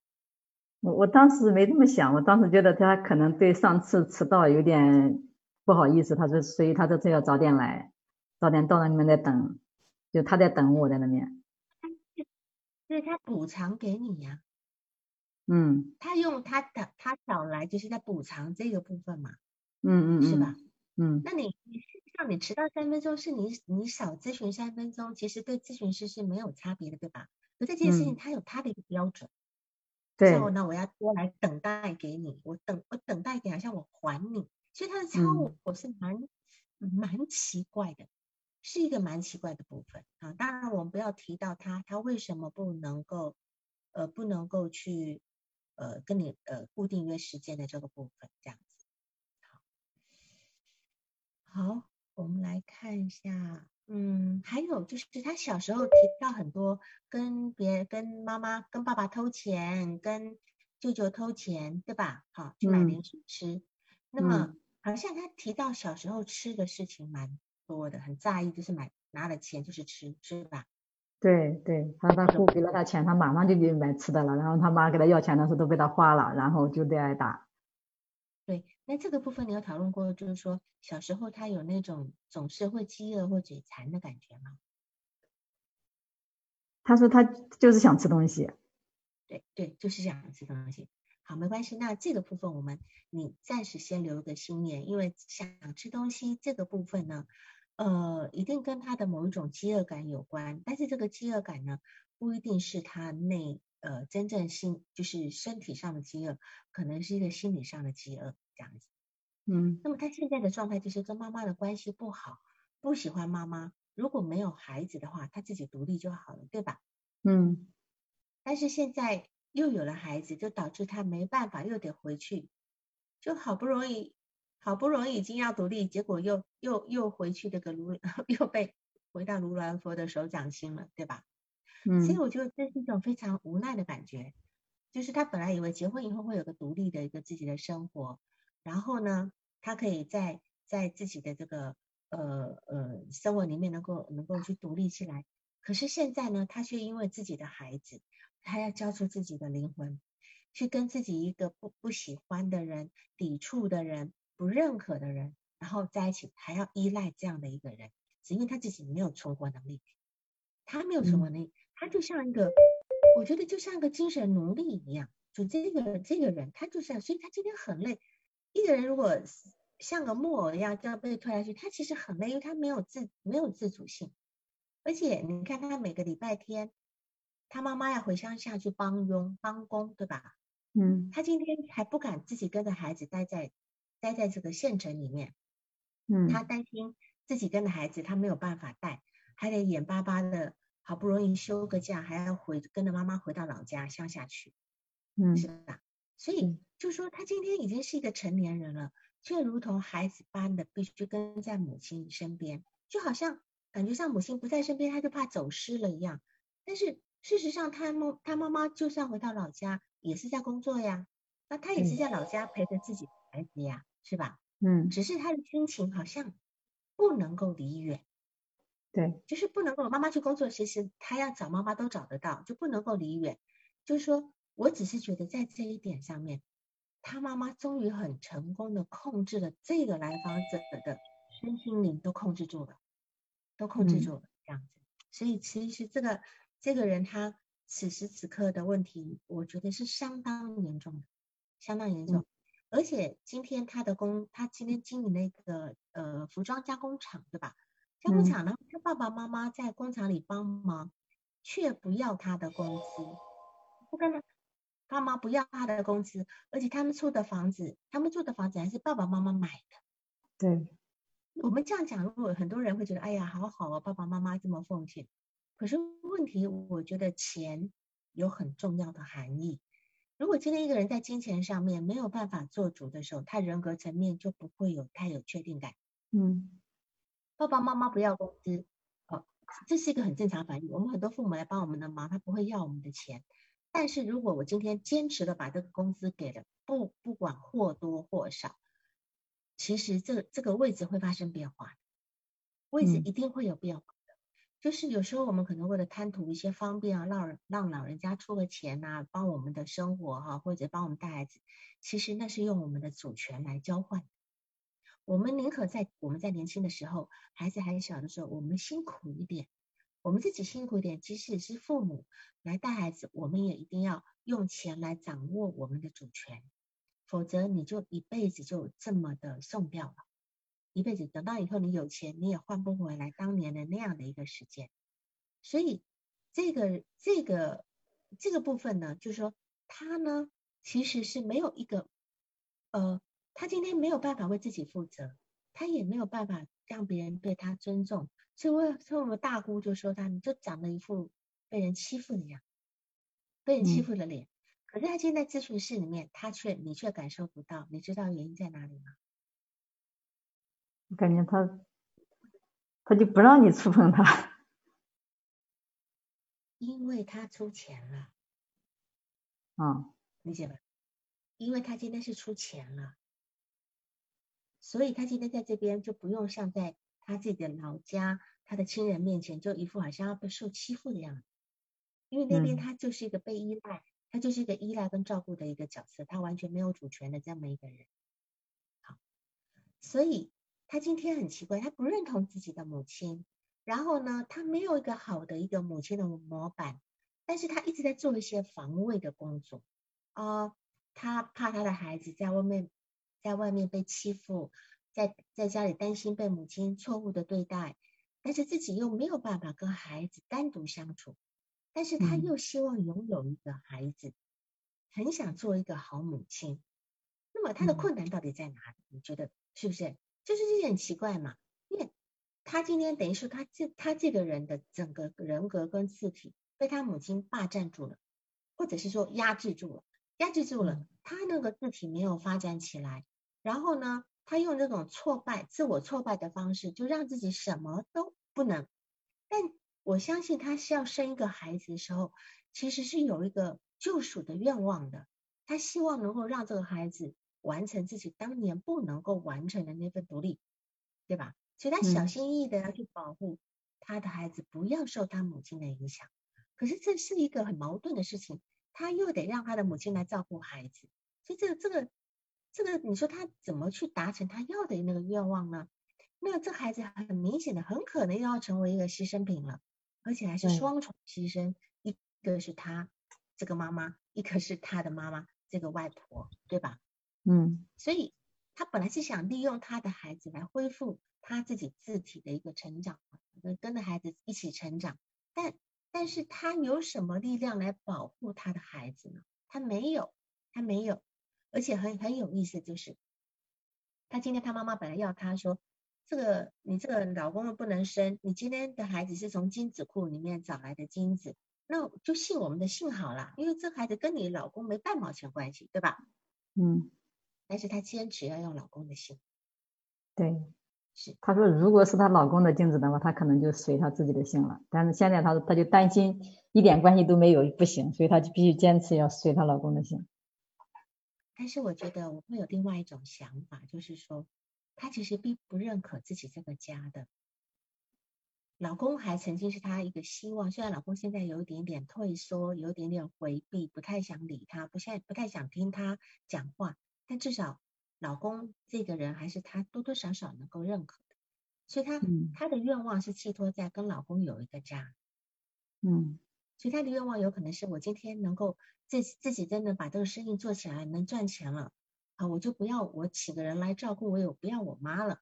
S2: 我我当时没这么想，我当时觉得他可能对上次迟到有点不好意思，他说，所以他这次要早点来，早点到那里面在等，就他在等我在那边。
S1: 就是他补偿给你呀。
S2: 嗯，
S1: 他用他的他找来就是在补偿这个部分嘛，
S2: 嗯嗯
S1: 是吧？
S2: 嗯，
S1: 那你你迟到三分钟，是你你少咨询三分钟，其实对咨询师是没有差别的，对吧？可这件事情他有他的一个标准，
S2: 对，
S1: 那我要多来等待给你，我等我等待给好像我还你，其实他的超我是蛮蛮奇怪的，是一个蛮奇怪的部分啊。当然我们不要提到他，他为什么不能够呃不能够去。呃，跟你呃固定约时间的这个部分，这样子。好，好，我们来看一下，嗯，还有就是他小时候提到很多跟别跟妈妈、跟爸爸偷钱，跟舅舅偷钱，对吧？好，去买零食吃。那么好像他提到小时候吃的事情蛮多的，很在意，就是买拿了钱就是吃，是吧？
S2: 对对，他他父给了他钱，他马上就去买吃的了。然后他妈给他要钱的时候都被他花了，然后就得挨打。
S1: 对，那这个部分你有讨论过，就是说小时候他有那种总是会饥饿或嘴馋的感觉吗？
S2: 他说他就是想吃东西。
S1: 对对，就是想吃东西。好，没关系。那这个部分我们你暂时先留个心眼，因为想吃东西这个部分呢。呃，一定跟他的某一种饥饿感有关，但是这个饥饿感呢，不一定是他内呃真正心就是身体上的饥饿，可能是一个心理上的饥饿这样子。
S2: 嗯，
S1: 那么他现在的状态就是跟妈妈的关系不好，不喜欢妈妈。如果没有孩子的话，他自己独立就好了，对吧？
S2: 嗯。
S1: 但是现在又有了孩子，就导致他没办法，又得回去，就好不容易。好不容易已经要独立，结果又又又回去这个如，又被回到如来佛的手掌心了，对吧？
S2: 嗯。
S1: 所以我觉得这是一种非常无奈的感觉，就是他本来以为结婚以后会有个独立的一个自己的生活，然后呢，他可以在在自己的这个呃呃生活里面能够能够去独立起来，可是现在呢，他却因为自己的孩子，他要交出自己的灵魂，去跟自己一个不不喜欢的人、抵触的人。不认可的人，然后在一起还要依赖这样的一个人，只因为他自己没有存活能力，他没有存活能力，他就像一个，我觉得就像一个精神奴隶一样。就这个这个人，他就像，所以他今天很累。一个人如果像个木偶一样这样被推下去，他其实很累，因为他没有自没有自主性。而且你看他每个礼拜天，他妈妈要回乡下去帮佣帮工，对吧？
S2: 嗯。
S1: 他今天还不敢自己跟着孩子待在。待在这个县城里面，
S2: 嗯，
S1: 他担心自己跟着孩子他没有办法带，还得眼巴巴的，好不容易休个假，还要回跟着妈妈回到老家乡下去，嗯，是吧？所以就说他今天已经是一个成年人了，却如同孩子般的必须跟在母亲身边，就好像感觉上母亲不在身边，他就怕走失了一样。但是事实上，他妈他妈妈就算回到老家，也是在工作呀，那他也是在老家陪着自己的孩子呀，是吧？
S2: 嗯，
S1: 只是他的心情好像不能够离远。
S2: 对，
S1: 就是不能够妈妈去工作，其实他要找妈妈都找得到，就不能够离远。就是说我只是觉得在这一点上面，他妈妈终于很成功的控制了这个来访者的身心灵都控制住了，都控制住了这样子。所以其实这个这个人他此时此刻的问题，我觉得是相当严重的，相当严重。而且今天他的工，他今天经营那个呃服装加工厂，对吧？加工厂呢，他爸爸妈妈在工厂里帮忙，却不要他的工资，不跟他爸妈不要他的工资，而且他们住的房子，他们住的房子还是爸爸妈妈买的。
S2: 对，
S1: 我们这样讲，如果很多人会觉得，哎呀，好好啊，爸爸妈妈这么奉献。可是问题，我觉得钱有很重要的含义。如果今天一个人在金钱上面没有办法做主的时候，他人格层面就不会有太有确定感。
S2: 嗯。
S1: 爸爸妈妈不要工资，哦，这是一个很正常反应。我们很多父母来帮我们的忙，他不会要我们的钱。但是如果我今天坚持的把这个工资给了，不不管或多或少，其实这这个位置会发生变化，位置一定会有变化的。就是有时候我们可能为了贪图一些方便啊，让让老人家出个钱呐，帮我们的生活哈，或者帮我们带孩子，其实那是用我们的主权来交换。我们宁可在我们在年轻的时候，孩子还小的时候，我们辛苦一点，我们自己辛苦一点，即使是父母来带孩子，我们也一定要用钱来掌握我们的主权，否则你就一辈子就这么的送掉了，一辈子等到以后你有钱，你也换不回来当年的那样的一个时间。所以这个这个这个部分呢，就是说他呢其实是没有一个呃。他今天没有办法为自己负责，他也没有办法让别人对他尊重，所以，我所以我们大姑就说他，你就长了一副被人欺负的样，被人欺负的脸。可是他今天在咨询室里面，他却你却感受不到，你知道原因在哪里吗？
S2: 我感觉他，他就不让你触碰他，
S1: 因为他出钱了，
S2: 嗯，
S1: 理解吧？因为他今天是出钱了。所以他今天在这边就不用像在他自己的老家，他的亲人面前就一副好像要被受欺负的样子，因为那边他就是一个被依赖，他就是一个依赖跟照顾的一个角色，他完全没有主权的这么一个人。好，所以他今天很奇怪，他不认同自己的母亲，然后呢，他没有一个好的一个母亲的模板，但是他一直在做一些防卫的工作啊，他怕他的孩子在外面。在外面被欺负，在在家里担心被母亲错误的对待，但是自己又没有办法跟孩子单独相处，但是他又希望拥有一个孩子，很想做一个好母亲。那么他的困难到底在哪里？你觉得是不是？就是这很奇怪嘛？因为他今天等于说他这他这个人的整个人格跟字体被他母亲霸占住了，或者是说压制住了，压制住了，他那个字体没有发展起来。然后呢，他用这种挫败、自我挫败的方式，就让自己什么都不能。但我相信他是要生一个孩子的时候，其实是有一个救赎的愿望的。他希望能够让这个孩子完成自己当年不能够完成的那份独立，对吧？所以他小心翼翼的要去保护他的孩子，不要受他母亲的影响。可是这是一个很矛盾的事情，他又得让他的母亲来照顾孩子，所以这个这个。这个你说他怎么去达成他要的那个愿望呢？那这孩子很明显的很可能要成为一个牺牲品了，而且还是双重牺牲，一个是他这个妈妈，一个是他的妈妈这个外婆，对吧？
S2: 嗯，
S1: 所以他本来是想利用他的孩子来恢复他自己自体的一个成长，跟跟着孩子一起成长，但但是他有什么力量来保护他的孩子呢？他没有，他没有。而且很很有意思，就是他今天他妈妈本来要他说，这个你这个老公不能生，你今天的孩子是从精子库里面找来的精子，那就信我们的信好了，因为这孩子跟你老公没半毛钱关系，对吧？
S2: 嗯，
S1: 但是她坚持要用老公的姓。
S2: 对，
S1: 是。
S2: 她说，如果是她老公的精子的话，她可能就随她自己的姓了。但是现在她她就担心一点关系都没有不行，所以她就必须坚持要随她老公的姓。
S1: 但是我觉得我会有另外一种想法，就是说，她其实并不认可自己这个家的。老公还曾经是她一个希望，虽然老公现在有一点点退缩，有一点点回避，不太想理她，不太不太想听她讲话，但至少老公这个人还是她多多少少能够认可的，所以她她的愿望是寄托在跟老公有一个家，
S2: 嗯，
S1: 所以他的愿望有可能是我今天能够自自己真的把这个生意做起来，能赚钱了啊，我就不要我请个人来照顾我，有不要我妈了，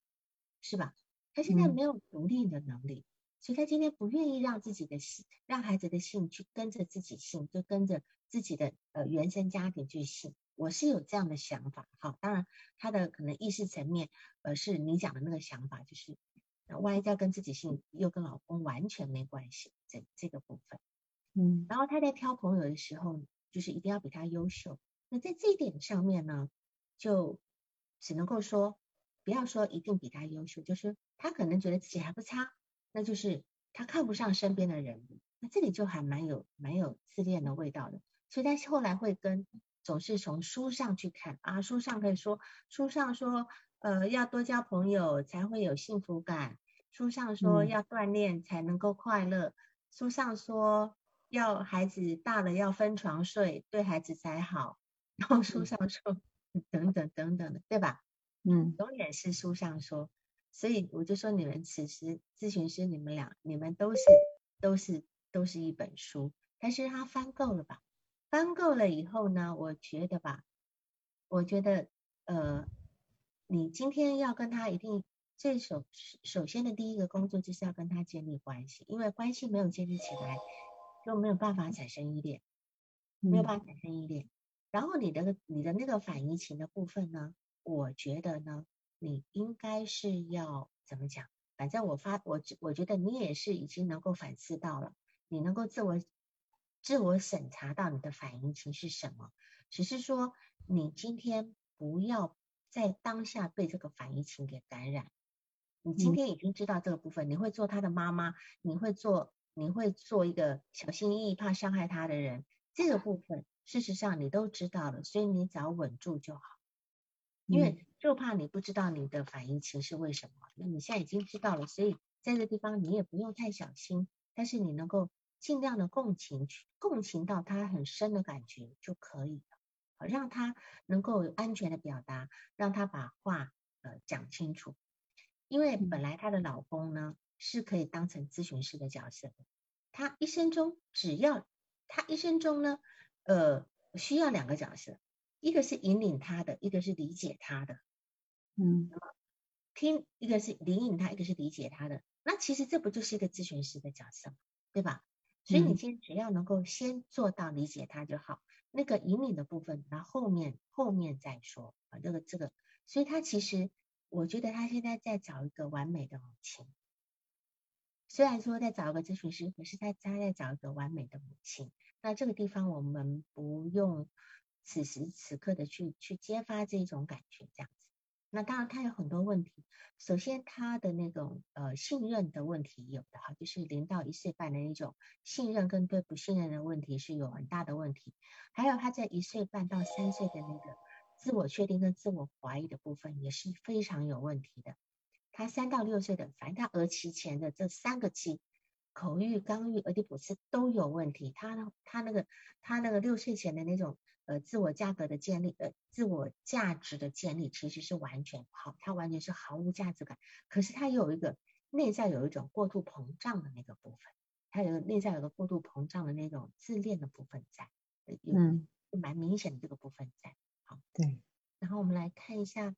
S1: 是吧？他现在没有独立的能力。所以他今天不愿意让自己的性，让孩子的性去跟着自己性，就跟着自己的呃原生家庭去性。我是有这样的想法，哈，当然他的可能意识层面，呃，是你讲的那个想法，就是那万一要跟自己性，又跟老公完全没关系，这这个部分，
S2: 嗯，
S1: 然后他在挑朋友的时候，就是一定要比他优秀。那在这一点上面呢，就只能够说，不要说一定比他优秀，就是他可能觉得自己还不差。那就是他看不上身边的人，那这里就还蛮有蛮有自恋的味道的，所以他后来会跟总是从书上去看啊，书上可以说书上说呃要多交朋友才会有幸福感，书上说要锻炼才能够快乐，书上说要孩子大了要分床睡对孩子才好，然后书上说等等等等的，对吧？
S2: 嗯，
S1: 永远是书上说。所以我就说，你们此时咨询师，你们俩，你们都是都是都是一本书，但是他翻够了吧？翻够了以后呢，我觉得吧，我觉得呃，你今天要跟他一定最首首先的第一个工作就是要跟他建立关系，因为关系没有建立起来，就没有办法产生依恋，没有办法产生依恋。然后你的你的那个反移情的部分呢，我觉得呢。你应该是要怎么讲？反正我发我我觉得你也是已经能够反思到了，你能够自我自我审查到你的反应情是什么，只是说你今天不要在当下被这个反应情给感染。你今天已经知道这个部分，你会做他的妈妈，你会做你会做一个小心翼翼怕伤害他的人，这个部分事实上你都知道了，所以你只要稳住就好，因为。就怕你不知道你的反应情是为什么，那你现在已经知道了，所以在这地方你也不用太小心，但是你能够尽量的共情，共情到他很深的感觉就可以了，让他能够安全的表达，让他把话呃讲清楚，因为本来她的老公呢是可以当成咨询师的角色，他一生中只要他一生中呢呃需要两个角色，一个是引领他的，一个是理解他的。
S2: 嗯，
S1: 听一个是引领他，一个是理解他的，那其实这不就是一个咨询师的角色对吧？所以你今天只要能够先做到理解他就好，那个引领的部分，然后后面后面再说。啊，这个这个，所以他其实我觉得他现在在找一个完美的母亲，虽然说在找一个咨询师，可是他家在找一个完美的母亲，那这个地方我们不用此时此刻的去去揭发这种感觉，这样子。那当然，他有很多问题。首先，他的那种呃信任的问题有的哈，就是零到一岁半的那种信任跟对不信任的问题是有很大的问题。还有他在一岁半到三岁的那个自我确定跟自我怀疑的部分也是非常有问题的。他三到六岁的，反正他儿期前的这三个期，口欲、肛欲、俄狄浦斯都有问题。他呢，他那个他那个六岁前的那种。呃，自我价格的建立，呃，自我价值的建立其实是完全好，他完全是毫无价值感。可是他有一个内在有一种过度膨胀的那个部分，他有内在有个过度膨胀的那种自恋的部分在，
S2: 嗯，
S1: 蛮明显的这个部分在。好，
S2: 对。
S1: 然后我们来看一下，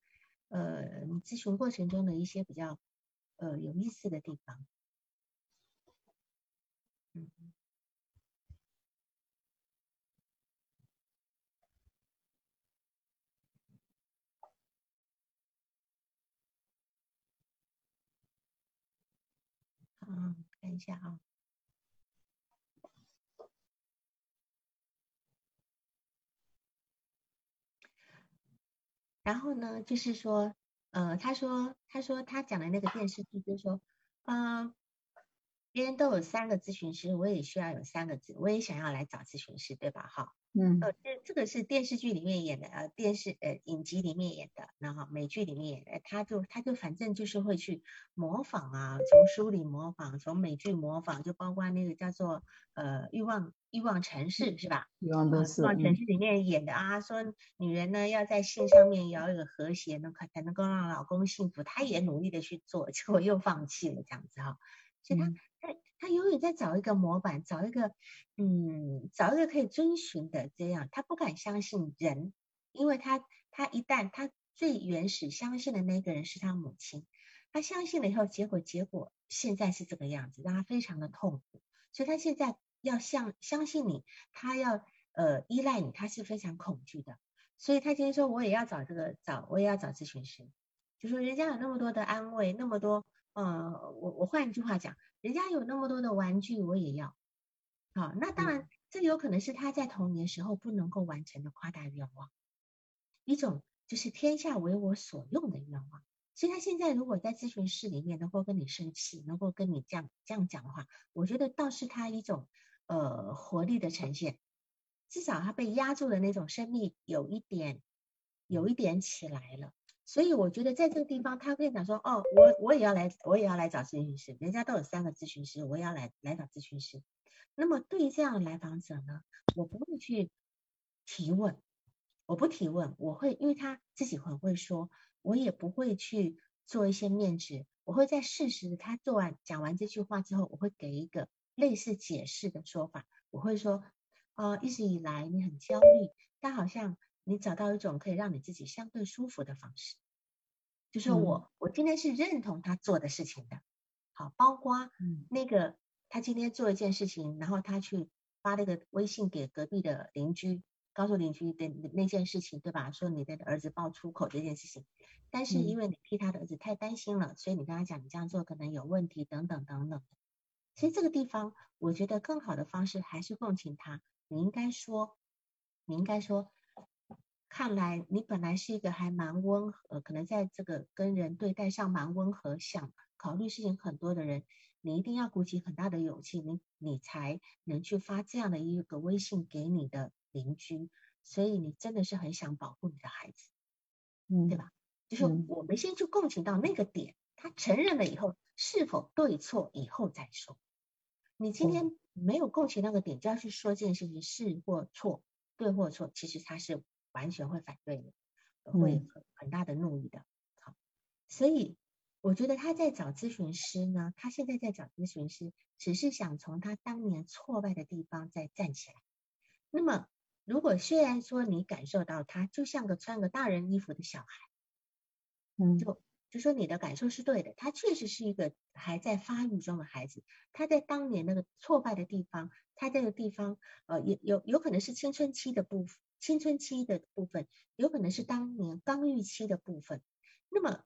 S1: 呃，你咨询过程中的一些比较呃有意思的地方。嗯。嗯，看一下啊。然后呢，就是说，呃，他说，他说他讲的那个电视剧，就是说，嗯，别人都有三个咨询师，我也需要有三个咨，我也想要来找咨询师，对吧？哈。
S2: 嗯，
S1: 呃，这这个是电视剧里面演的，呃，电视呃影集里面演的，然后美剧里面演的，他就他就反正就是会去模仿啊，从书里模仿，从美剧模仿，就包括那个叫做呃欲望欲望城市是吧？
S2: 欲望都市。
S1: 欲望城市里面演的啊，说女人呢要在性上面要有和谐，能可才能够让老公幸福，她也努力的去做，结果又放弃了这样子哈，所以她她他永远在找一个模板，找一个。嗯，找一个可以遵循的，这样他不敢相信人，因为他他一旦他最原始相信的那个人是他母亲，他相信了以后，结果结果现在是这个样子，让他非常的痛苦，所以他现在要相相信你，他要呃依赖你，他是非常恐惧的，所以他今天说我也要找这个找我也要找咨询师，就说人家有那么多的安慰，那么多呃我我换一句话讲，人家有那么多的玩具，我也要。好，那当然，这有可能是他在童年时候不能够完成的夸大愿望，一种就是天下为我所用的愿望。所以他现在如果在咨询室里面能够跟你生气，能够跟你这样这样讲的话，我觉得倒是他一种呃活力的呈现，至少他被压住的那种生命有一点有一点起来了。所以我觉得在这个地方，他可以讲说，哦，我我也要来，我也要来找咨询师，人家都有三个咨询师，我也要来来找咨询师。那么对于这样的来访者呢，我不会去提问，我不提问，我会因为他自己很会说，我也不会去做一些面质，我会在事实他做完讲完这句话之后，我会给一个类似解释的说法，我会说，呃，一直以来你很焦虑，但好像你找到一种可以让你自己相对舒服的方式，就是我我今天是认同他做的事情的，好，包括那个。他今天做一件事情，然后他去发了个微信给隔壁的邻居，告诉邻居的那件事情，对吧？说你的儿子爆粗口这件事情，但是因为你替他的儿子太担心了，所以你跟他讲你这样做可能有问题，等等等等。其实这个地方，我觉得更好的方式还是共情他。你应该说，你应该说，看来你本来是一个还蛮温和，可能在这个跟人对待上蛮温和，想考虑事情很多的人。你一定要鼓起很大的勇气，你你才能去发这样的一个微信给你的邻居，所以你真的是很想保护你的孩子，嗯，对吧？就是我们先去共情到那个点，他承认了以后，是否对错以后再说。你今天没有共情那个点，就要去说这件事情是或错，对或错，其实他是完全会反对的，会很很大的怒意的。好，所以。我觉得他在找咨询师呢，他现在在找咨询师，只是想从他当年挫败的地方再站起来。那么，如果虽然说你感受到他就像个穿个大人衣服的小孩，
S2: 嗯，
S1: 就就说你的感受是对的，他确实是一个还在发育中的孩子。他在当年那个挫败的地方，他这个地方，呃，有有有可能是青春期的部分，青春期的部分，有可能是当年刚预期的部分。那么。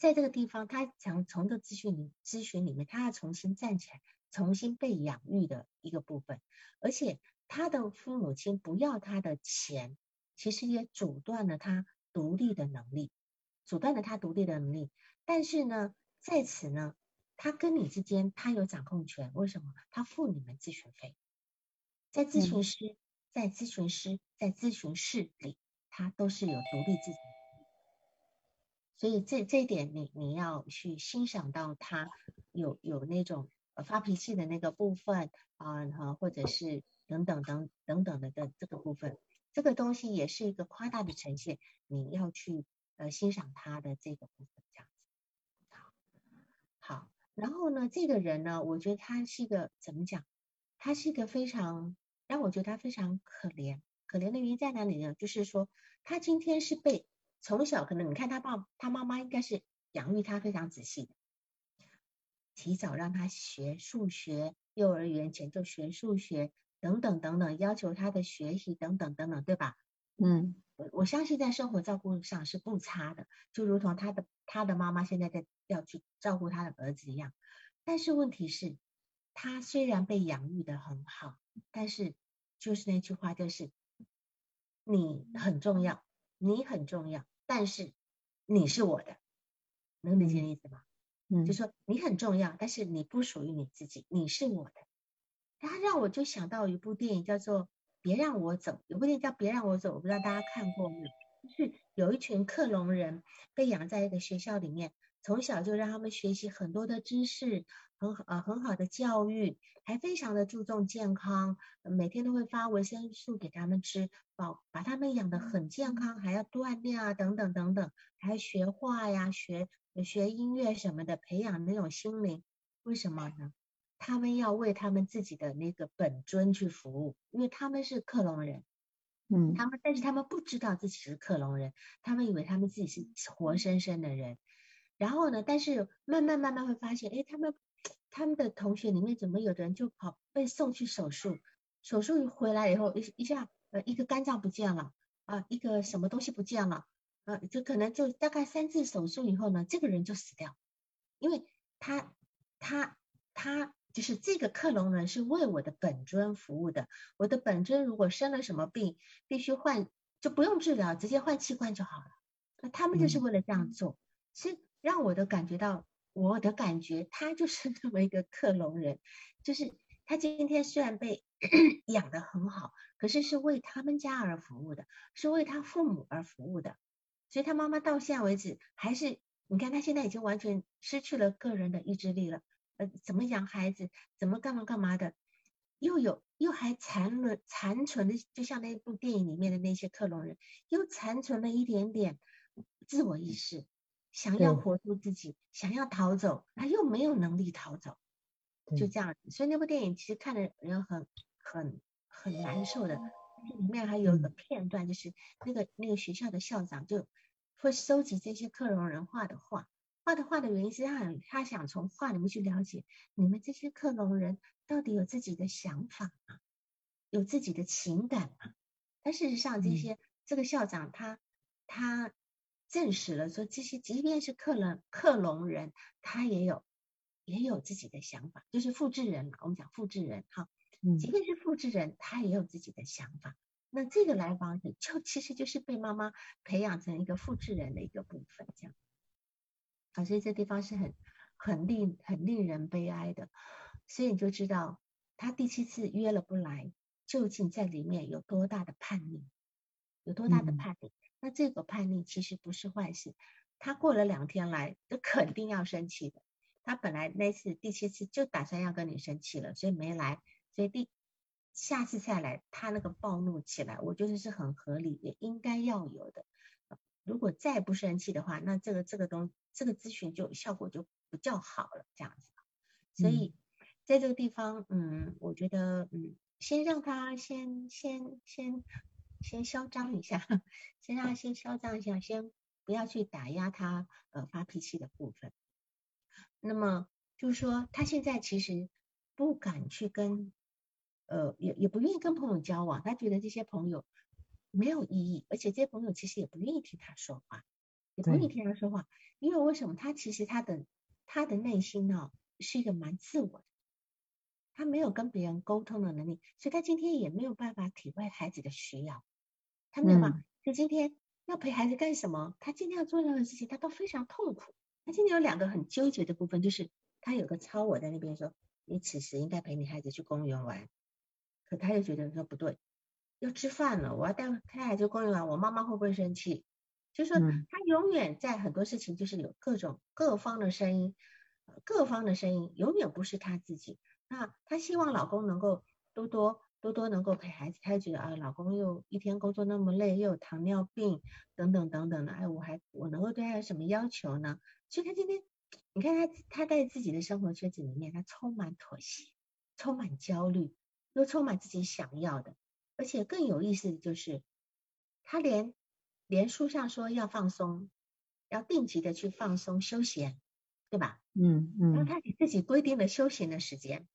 S1: 在这个地方，他想从这咨询里咨询里面，他要重新站起来，重新被养育的一个部分。而且他的父母亲不要他的钱，其实也阻断了他独立的能力，阻断了他独立的能力。但是呢，在此呢，他跟你之间他有掌控权。为什么？他付你们咨询费，在咨询师在咨询师在咨询室里，他都是有独立自己。所以这这一点，你你要去欣赏到他有有那种发脾气的那个部分啊，哈，或者是等等等等等的的这个部分，这个东西也是一个夸大的呈现，你要去呃欣赏他的这个部分，这样子。好，好，然后呢，这个人呢，我觉得他是一个怎么讲？他是一个非常让我觉得他非常可怜，可怜的原因在哪里呢？就是说他今天是被。从小可能你看他爸他妈妈应该是养育他非常仔细的，提早让他学数学，幼儿园前就学数学等等等等，要求他的学习等等等等，对吧？
S2: 嗯，
S1: 我我相信在生活照顾上是不差的，就如同他的他的妈妈现在在要去照顾他的儿子一样。但是问题是，他虽然被养育的很好，但是就是那句话，就是你很重要。你很重要，但是你是我的，能理解意思吗？
S2: 嗯，
S1: 就说你很重要，但是你不属于你自己，你是我的。他让我就想到一部电影叫做《别让我走》，有部电影叫《别让我走》，我不知道大家看过没有？就是有一群克隆人被养在一个学校里面，从小就让他们学习很多的知识，很好呃很好的教育，还非常的注重健康，每天都会发维生素给他们吃，保把他们养得很健康，还要锻炼啊等等等等，还学画呀、学学音乐什么的，培养那种心灵。为什么呢？他们要为他们自己的那个本尊去服务，因为他们是克隆人。
S2: 嗯，
S1: 他们但是他们不知道自己是克隆人，他们以为他们自己是活生生的人。然后呢，但是慢慢慢慢会发现，哎，他们他们的同学里面怎么有的人就跑被送去手术，手术回来以后一一下呃一个肝脏不见了啊，一个什么东西不见了啊，就可能就大概三次手术以后呢，这个人就死掉，因为他他他。就是这个克隆人是为我的本尊服务的，我的本尊如果生了什么病，必须换就不用治疗，直接换器官就好了。那他们就是为了这样做，所以让我的感觉到，我的感觉他就是这么一个克隆人，就是他今天虽然被 养的很好，可是是为他们家而服务的，是为他父母而服务的，所以他妈妈到现在为止还是，你看他现在已经完全失去了个人的意志力了。呃，怎么养孩子，怎么干嘛干嘛的，又有又还残了残存的，就像那部电影里面的那些克隆人，又残存了一点点自我意识，想要活出自己，想要逃走，他又没有能力逃走，就这样。所以那部电影其实看的人很很很难受的。里面还有一个片段，就是那个那个学校的校长就会收集这些克隆人画的画。画的画的原因是他他想从画里面去了解你们这些克隆人到底有自己的想法吗？有自己的情感吗？但事实上，这些这个校长他他证实了说，这些即便是克隆克隆人，他也有也有自己的想法，就是复制人嘛。我们讲复制人哈，即便是复制人，他也有自己的想法。那这个来访者就其实就是被妈妈培养成一个复制人的一个部分，这样。所以这地方是很很令很令人悲哀的，所以你就知道他第七次约了不来，究竟在里面有多大的叛逆，有多大的叛逆？那这个叛逆其实不是坏事，他过了两天来，就肯定要生气的。他本来那次第七次就打算要跟你生气了，所以没来，所以第下次再来，他那个暴怒起来，我觉得是很合理，也应该要有的。如果再不生气的话，那这个这个东这个咨询就效果就不叫好了，这样子。所以在这个地方，嗯，我觉得，嗯，先让他先先先先嚣张一下，先让他先嚣张一下，先不要去打压他呃发脾气的部分。那么就是说，他现在其实不敢去跟呃也也不愿意跟朋友交往，他觉得这些朋友。没有意义，而且这些朋友其实也不愿意听他说话，也不愿意听他说话，因为为什么？他其实他的他的内心呢是一个蛮自我的，他没有跟别人沟通的能力，所以他今天也没有办法体会孩子的需要，他没有办法。所以今天要陪孩子干什么？他今天要做任何事情，他都非常痛苦。他今天有两个很纠结的部分，就是他有个超我在那边说，你此时应该陪你孩子去公园玩，可他又觉得说不对。要吃饭了，我要带带孩子公园玩，我妈妈会不会生气？就是说，他永远在很多事情就是有各种各方的声音，各方的声音永远不是他自己。那他希望老公能够多多多多能够陪孩子，他就觉得啊，老公又一天工作那么累，又有糖尿病等等等等的，哎，我还我能够对他有什么要求呢？所以他今天，你看他他在自己的生活圈子里面，他充满妥协，充满焦虑，又充满自己想要的。而且更有意思的就是，他连连书上说要放松，要定期的去放松休闲，对吧？
S2: 嗯嗯。
S1: 然后他给自己规定了休闲的时间，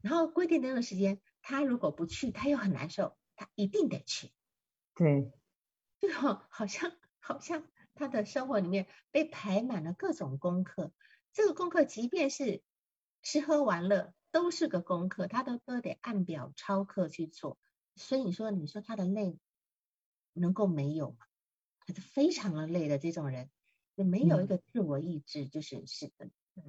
S1: 然后规定那个时间，他如果不去，他又很难受，他一定得去。
S2: 对。
S1: 就好，好像好像他的生活里面被排满了各种功课，这个功课即便是吃喝玩乐都是个功课，他都都得按表抄课去做。所以你说，你说他的累能够没有吗？他是非常的累的这种人，就没有一个自我意志，就是是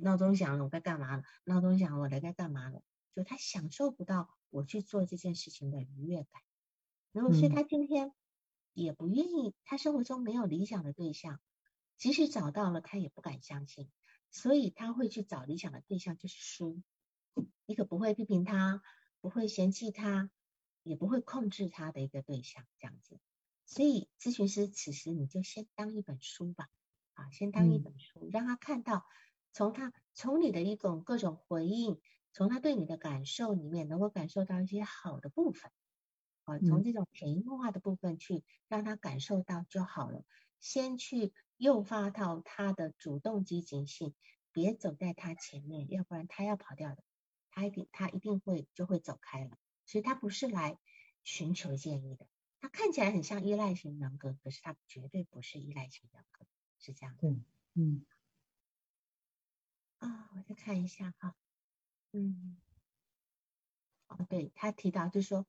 S1: 闹钟响了我该干嘛了，闹钟响了我该干嘛了，就他享受不到我去做这件事情的愉悦感，然后所以他今天也不愿意，他生活中没有理想的对象，即使找到了他也不敢相信，所以他会去找理想的对象，就是书，一个不会批评他，不会嫌弃他。也不会控制他的一个对象，这样子。所以咨询师此时你就先当一本书吧，啊，先当一本书，让他看到，从他从你的一种各种回应，从他对你的感受里面，能够感受到一些好的部分，啊，从这种潜移默化的部分去让他感受到就好了。先去诱发到他的主动积极性，别走在他前面，要不然他要跑掉的，他一定他一定会就会走开了。所以他不是来寻求建议的，他看起来很像依赖型人格，可是他绝对不是依赖型人格，是这样。
S2: 对，嗯。
S1: 啊，我再看一下哈，嗯，哦，对他提到就是说，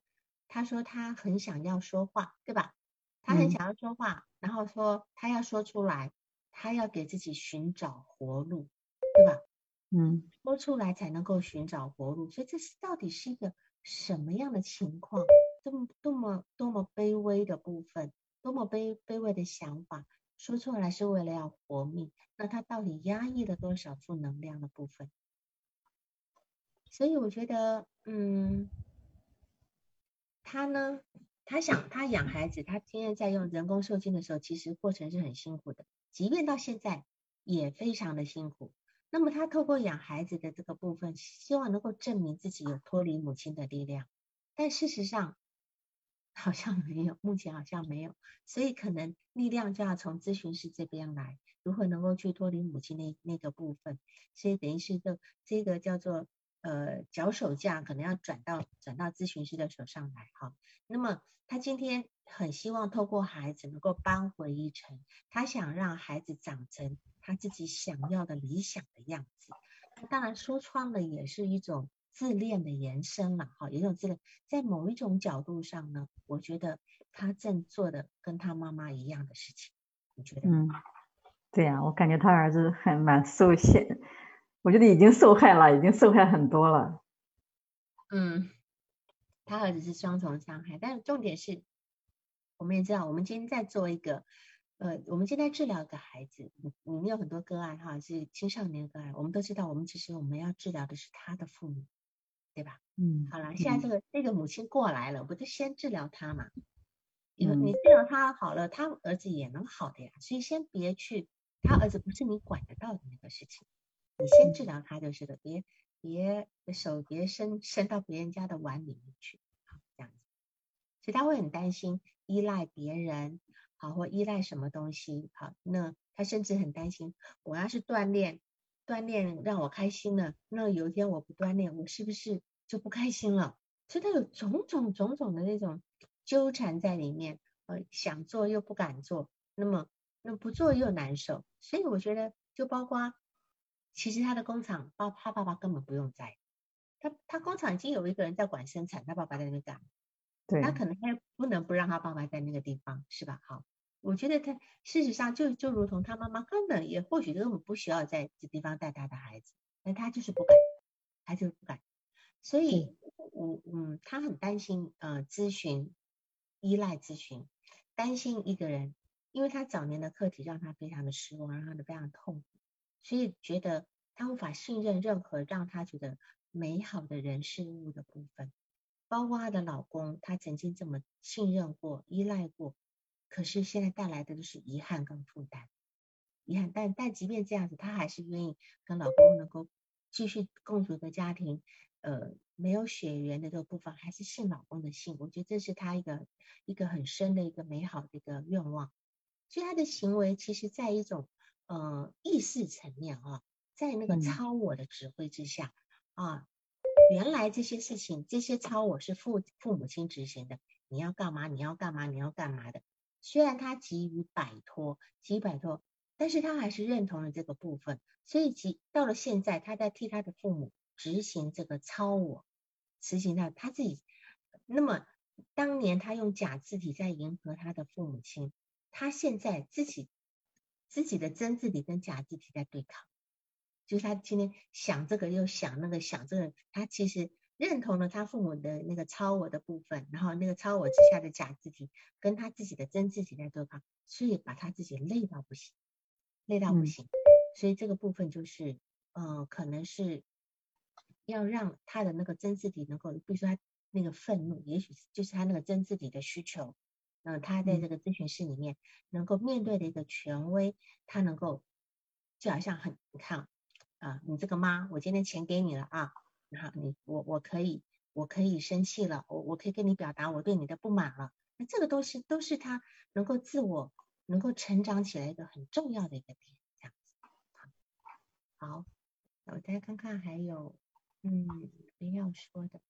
S1: 他说他很想要说话，对吧？他很想要说话，然后说他要说出来，他要给自己寻找活路，对吧？
S2: 嗯，
S1: 说出来才能够寻找活路，所以这是到底是一个。什么样的情况，这么多么多么卑微的部分，多么卑卑微的想法，说出来是为了要活命，那他到底压抑了多少负能量的部分？所以我觉得，嗯，他呢，他想他养孩子，他今天在用人工受精的时候，其实过程是很辛苦的，即便到现在也非常的辛苦。那么他透过养孩子的这个部分，希望能够证明自己有脱离母亲的力量，但事实上好像没有，目前好像没有，所以可能力量就要从咨询师这边来，如何能够去脱离母亲那那个部分，所以等于是这这个叫做呃脚手架，可能要转到转到咨询师的手上来哈。那么他今天很希望透过孩子能够扳回一城，他想让孩子长成。他自己想要的理想的样子，那当然说穿了也是一种自恋的延伸了哈，一种自恋，在某一种角度上呢，我觉得他正做的跟他妈妈一样的事情，你觉得？
S2: 嗯，对呀，我感觉他儿子还蛮 受限，我觉得已经受害了，已经受害很多了。
S1: 嗯，他儿子是双重伤害，但是重点是，我们也知道，我们今天在做一个。呃，我们现在治疗一个孩子，我们有很多个案哈，是青少年个案。我们都知道，我们其实我们要治疗的是他的父母，对吧？
S2: 嗯。
S1: 好了，现在这个这个母亲过来了，我就先治疗他嘛。你你治疗他好了，他儿子也能好的呀。所以先别去，他儿子不是你管得到的那个事情。你先治疗他就是了，别别手别伸伸到别人家的碗里面去，好这样子。所以他会很担心，依赖别人。好，或依赖什么东西？好，那他甚至很担心，我要是锻炼，锻炼让我开心了，那有一天我不锻炼，我是不是就不开心了？所以他有种种种种的那种纠缠在里面，呃，想做又不敢做，那么那不做又难受，所以我觉得就包括，其实他的工厂，爸他爸爸根本不用在，他他工厂已经有一个人在管生产，他爸爸在那边干，
S2: 对，
S1: 他可能他不能不让他爸爸在那个地方，是吧？好。我觉得他事实上就就如同他妈妈根本也或许根本不需要在这地方带他的孩子，但他就是不敢，他就是不敢，所以，我嗯，他很担心呃咨询，依赖咨询，担心一个人，因为他早年的课题让他非常的失望，让他的非常痛苦，所以觉得他无法信任任何让他觉得美好的人事物的部分，包括他的老公，他曾经这么信任过、依赖过。可是现在带来的就是遗憾跟负担，遗憾。但但即便这样子，她还是愿意跟老公能够继续共组一个家庭。呃，没有血缘的这个部分，还是信老公的信。我觉得这是她一个一个很深的一个美好的一个愿望。所以她的行为，其实在一种呃意识层面啊，在那个超我的指挥之下啊，原来这些事情，这些超我是父父母亲执行的。你要干嘛？你要干嘛？你要干嘛的？虽然他急于摆脱，急于摆脱，但是他还是认同了这个部分，所以急到了现在，他在替他的父母执行这个超我，执行到他自己。那么当年他用假字体在迎合他的父母亲，他现在自己自己的真自体跟假自体在对抗，就是他今天想这个又想那个想这个，他其实认同了他父母的那个超我的部分，然后那个超我之下的假自体跟他自己的真自体在对抗，所以把他自己累到不行，累到不行，所以这个部分就是呃可能是要让他的那个真自体能够，比如说他那个愤怒，也许就是他那个真自体的需求。嗯，他在这个咨询室里面能够面对的一个权威，他能够就好像很你看啊，你这个妈，我今天钱给你了啊，然后你我我可以我可以生气了，我我可以跟你表达我对你的不满了，那这个东西都是他能够自我能够成长起来一个很重要的一个点，这样子。好，我再看看还有嗯没要说的。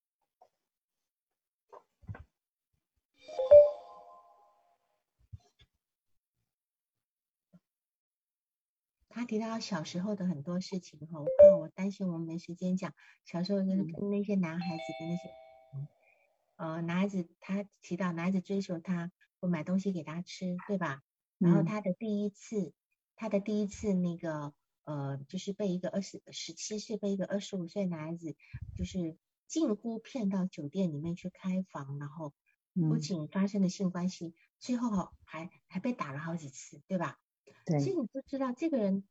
S1: 他提到小时候的很多事情哈，我怕我担心我们没时间讲。小时候跟跟那些男孩子的那些，呃，男孩子他提到男孩子追求他，会买东西给他吃，对吧？然后他的第一次，他的第一次那个呃，就是被一个二十十七岁被一个二十五岁男孩子，就是近乎骗到酒店里面去开房，然后不仅发生了性关系，最后还还被打了好几次，对吧？
S2: 对，
S1: 其实你就知道这个人，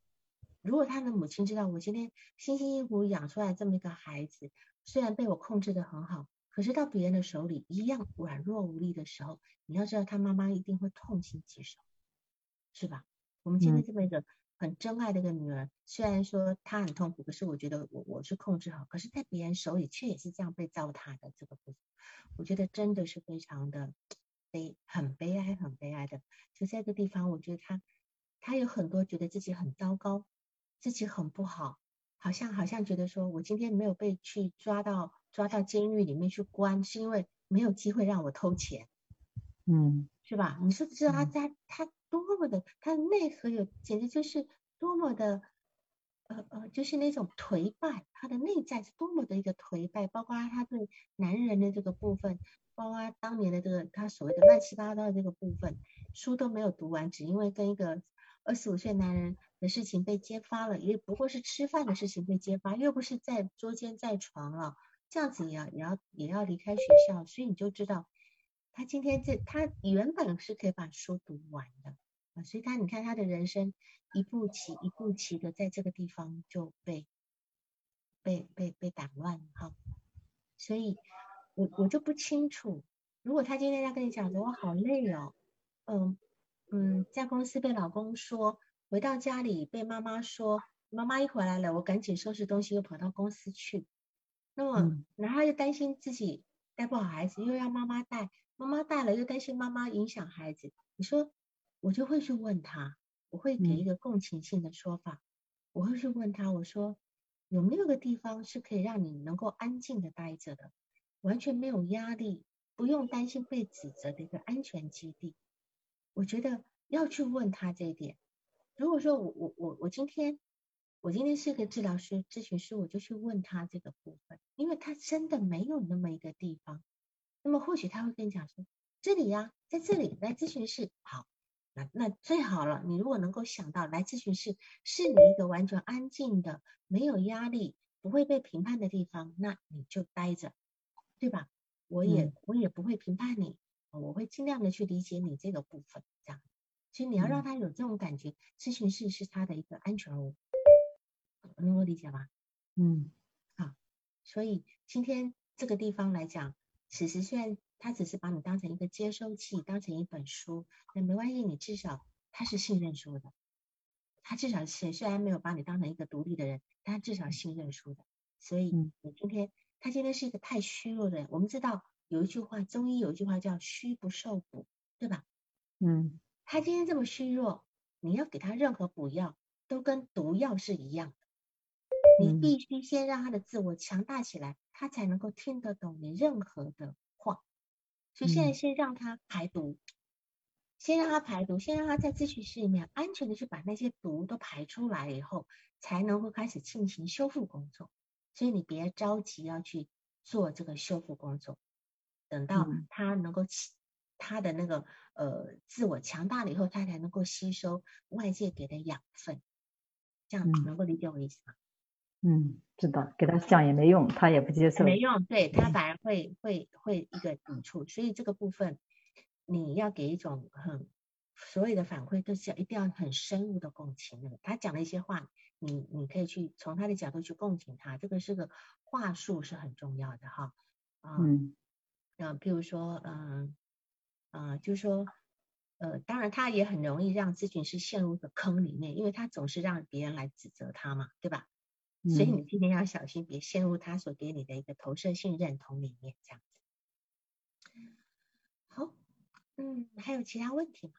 S1: 如果他的母亲知道我今天辛辛苦苦养出来这么一个孩子，虽然被我控制的很好，可是到别人的手里一样软弱无力的时候，你要知道他妈妈一定会痛心疾首，是吧？我们今天这么一个很真爱的一个女儿，虽然说她很痛苦，可是我觉得我我是控制好，可是在别人手里却也是这样被糟蹋的这个部分，我觉得真的是非常的悲，很悲哀，很悲哀的。就在这个地方，我觉得他。他有很多觉得自己很糟糕，自己很不好，好像好像觉得说我今天没有被去抓到抓到监狱里面去关，是因为没有机会让我偷钱，
S2: 嗯，
S1: 是吧？你说知道他他他多么的，他的内核有简直就是多么的，呃呃，就是那种颓败，他的内在是多么的一个颓败，包括他对男人的这个部分，包括当年的这个他所谓的乱七八糟的这个部分，书都没有读完，只因为跟一个。二十五岁男人的事情被揭发了，也不过是吃饭的事情被揭发，又不是在捉奸在床了，这样子也要也要也要离开学校，所以你就知道他今天这他原本是可以把书读完的啊，所以他你看他的人生一步棋一步棋的在这个地方就被被被被打乱了哈，所以我我就不清楚，如果他今天要跟你讲说我好累哦，嗯。嗯，在公司被老公说，回到家里被妈妈说，妈妈一回来了，我赶紧收拾东西又跑到公司去。那么，然后又担心自己带不好孩子，又要妈妈带，妈妈带了又担心妈妈影响孩子。你说，我就会去问他，我会给一个共情性的说法，我会去问他，我说有没有个地方是可以让你能够安静的待着的，完全没有压力，不用担心被指责的一个安全基地。我觉得要去问他这一点。如果说我我我我今天我今天是个治疗师咨询师，我就去问他这个部分，因为他真的没有那么一个地方。那么或许他会跟你讲说，这里呀，在这里来咨询室，好，那那最好了。你如果能够想到来咨询室是你一个完全安静的、没有压力、不会被评判的地方，那你就待着，对吧？我也我也不会评判你。我会尽量的去理解你这个部分，这样，所以你要让他有这种感觉，咨询室是他的一个安全屋，能够理解吗？
S2: 嗯，
S1: 好，所以今天这个地方来讲，此时虽然他只是把你当成一个接收器，当成一本书，那没关系，你至少他是信任书的，他至少是虽然没有把你当成一个独立的人，但至少信任书的，所以你今天他今天是一个太虚弱的人，我们知道。有一句话，中医有一句话叫“虚不受补”，对吧？
S2: 嗯，
S1: 他今天这么虚弱，你要给他任何补药，都跟毒药是一样的。你必须先让他的自我强大起来，他才能够听得懂你任何的话。所以现在先让他排毒，先让他排毒，先让他在咨询室里面安全的去把那些毒都排出来以后，才能够开始进行修复工作。所以你别着急要去做这个修复工作。等到他能够起，他的那个呃自我强大了以后，他才能够吸收外界给的养分，这样能够理解我意思吗？
S2: 嗯，知道，给他讲也没用，他也不接受，
S1: 没用，对他反而会会会一个抵触，所以这个部分你要给一种很所有的反馈都是要一定要很深入的共情的，他讲的一些话，你你可以去从他的角度去共情他，这个是个话术是很重要的哈，
S2: 嗯，
S1: 嗯，比如说嗯。啊，就是说，呃，当然他也很容易让咨询师陷入一个坑里面，因为他总是让别人来指责他嘛，对吧？所以你今天要小心，别陷入他所给你的一个投射性认同里面，这样子。好，嗯，还有其他问题吗？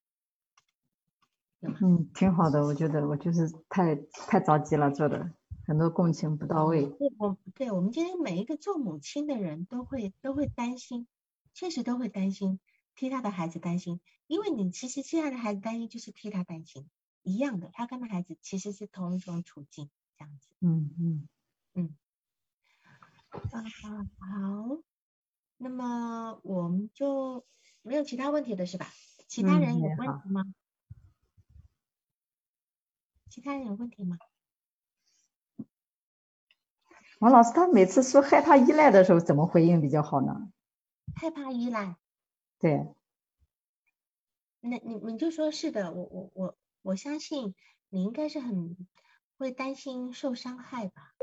S2: 嗯，挺好的，我觉得我就是太太着急了，做的很多共情不到位。
S1: 对，我对我们今天每一个做母亲的人都会都会担心，确实都会担心。替他的孩子担心，因为你其实替他的孩子担心就是替他担心一样的，他跟他孩子其实是同一种处境，这样子。
S2: 嗯
S1: 嗯嗯。啊好，那么我们就没有其他问题了是吧？其他人有问题吗？其他人有问题吗？
S2: 王老师，他每次说害怕依赖的时候，怎么回应比较好呢？
S1: 害怕依赖。
S2: 对，
S1: 那你你就说是的，我我我我相信你应该是很会担心受伤害吧，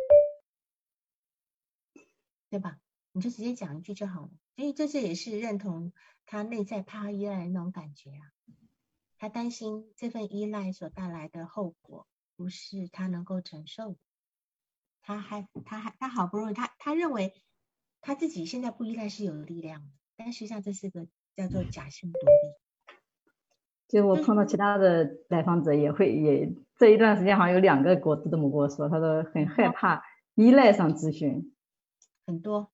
S1: 对吧？你就直接讲一句就好了，因为这些也是认同他内在怕依赖的那种感觉啊，他担心这份依赖所带来的后果不是他能够承受的，他还他还他好不容易他他认为他自己现在不依赖是有力量的，但实际上这是个。叫做假性独立。
S2: 就我碰到其他的来访者，也会也这一段时间好像有两个我这么跟我说，他说很害怕依赖上咨询。
S1: 很多，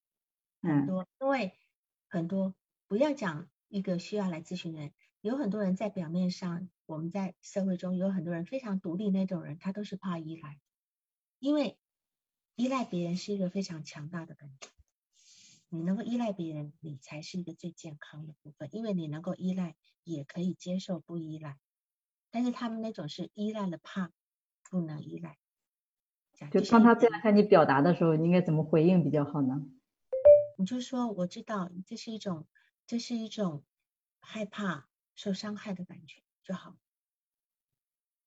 S1: 很多，因为很多不要讲一个需要来咨询的人，有很多人在表面上，我们在社会中有很多人非常独立那种人，他都是怕依赖，因为依赖别人是一个非常强大的感觉。你能够依赖别人，你才是一个最健康的部分，因为你能够依赖，也可以接受不依赖。但是他们那种是依赖了怕不能依赖，
S2: 就当他这样向你表达的时候，你应该怎么回应比较好呢？
S1: 你就说我知道这是一种，这是一种害怕受伤害的感觉就好，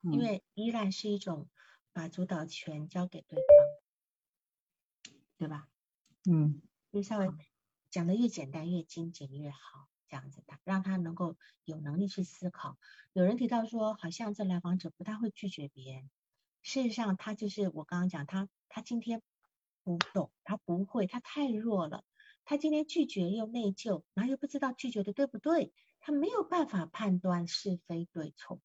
S1: 因为依赖是一种把主导权交给对方，对吧？
S2: 嗯。
S1: 就稍微讲的越简单越精简越好，这样子的，让他能够有能力去思考。有人提到说，好像这来访者不太会拒绝别人，事实上他就是我刚刚讲，他他今天不懂，他不会，他太弱了，他今天拒绝又内疚，然后又不知道拒绝的对不对，他没有办法判断是非对错。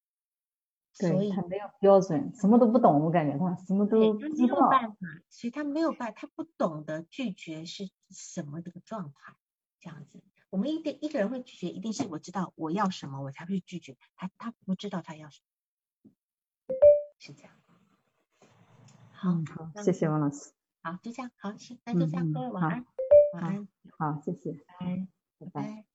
S2: 对他没有标准，什么都不懂，我感觉他什么都不
S1: 知道。办法，所以他没有办法，他不懂得拒绝是什么这个状态，这样子。我们一定一个人会拒绝，一定是我知道我要什么，我才会拒绝。他他不知道他要什么，是这样。好，
S2: 好，谢谢王老师。
S1: 好，就这样，好，行，那就这样，各位晚安，晚安，
S2: 好，谢谢，拜
S1: 拜拜拜。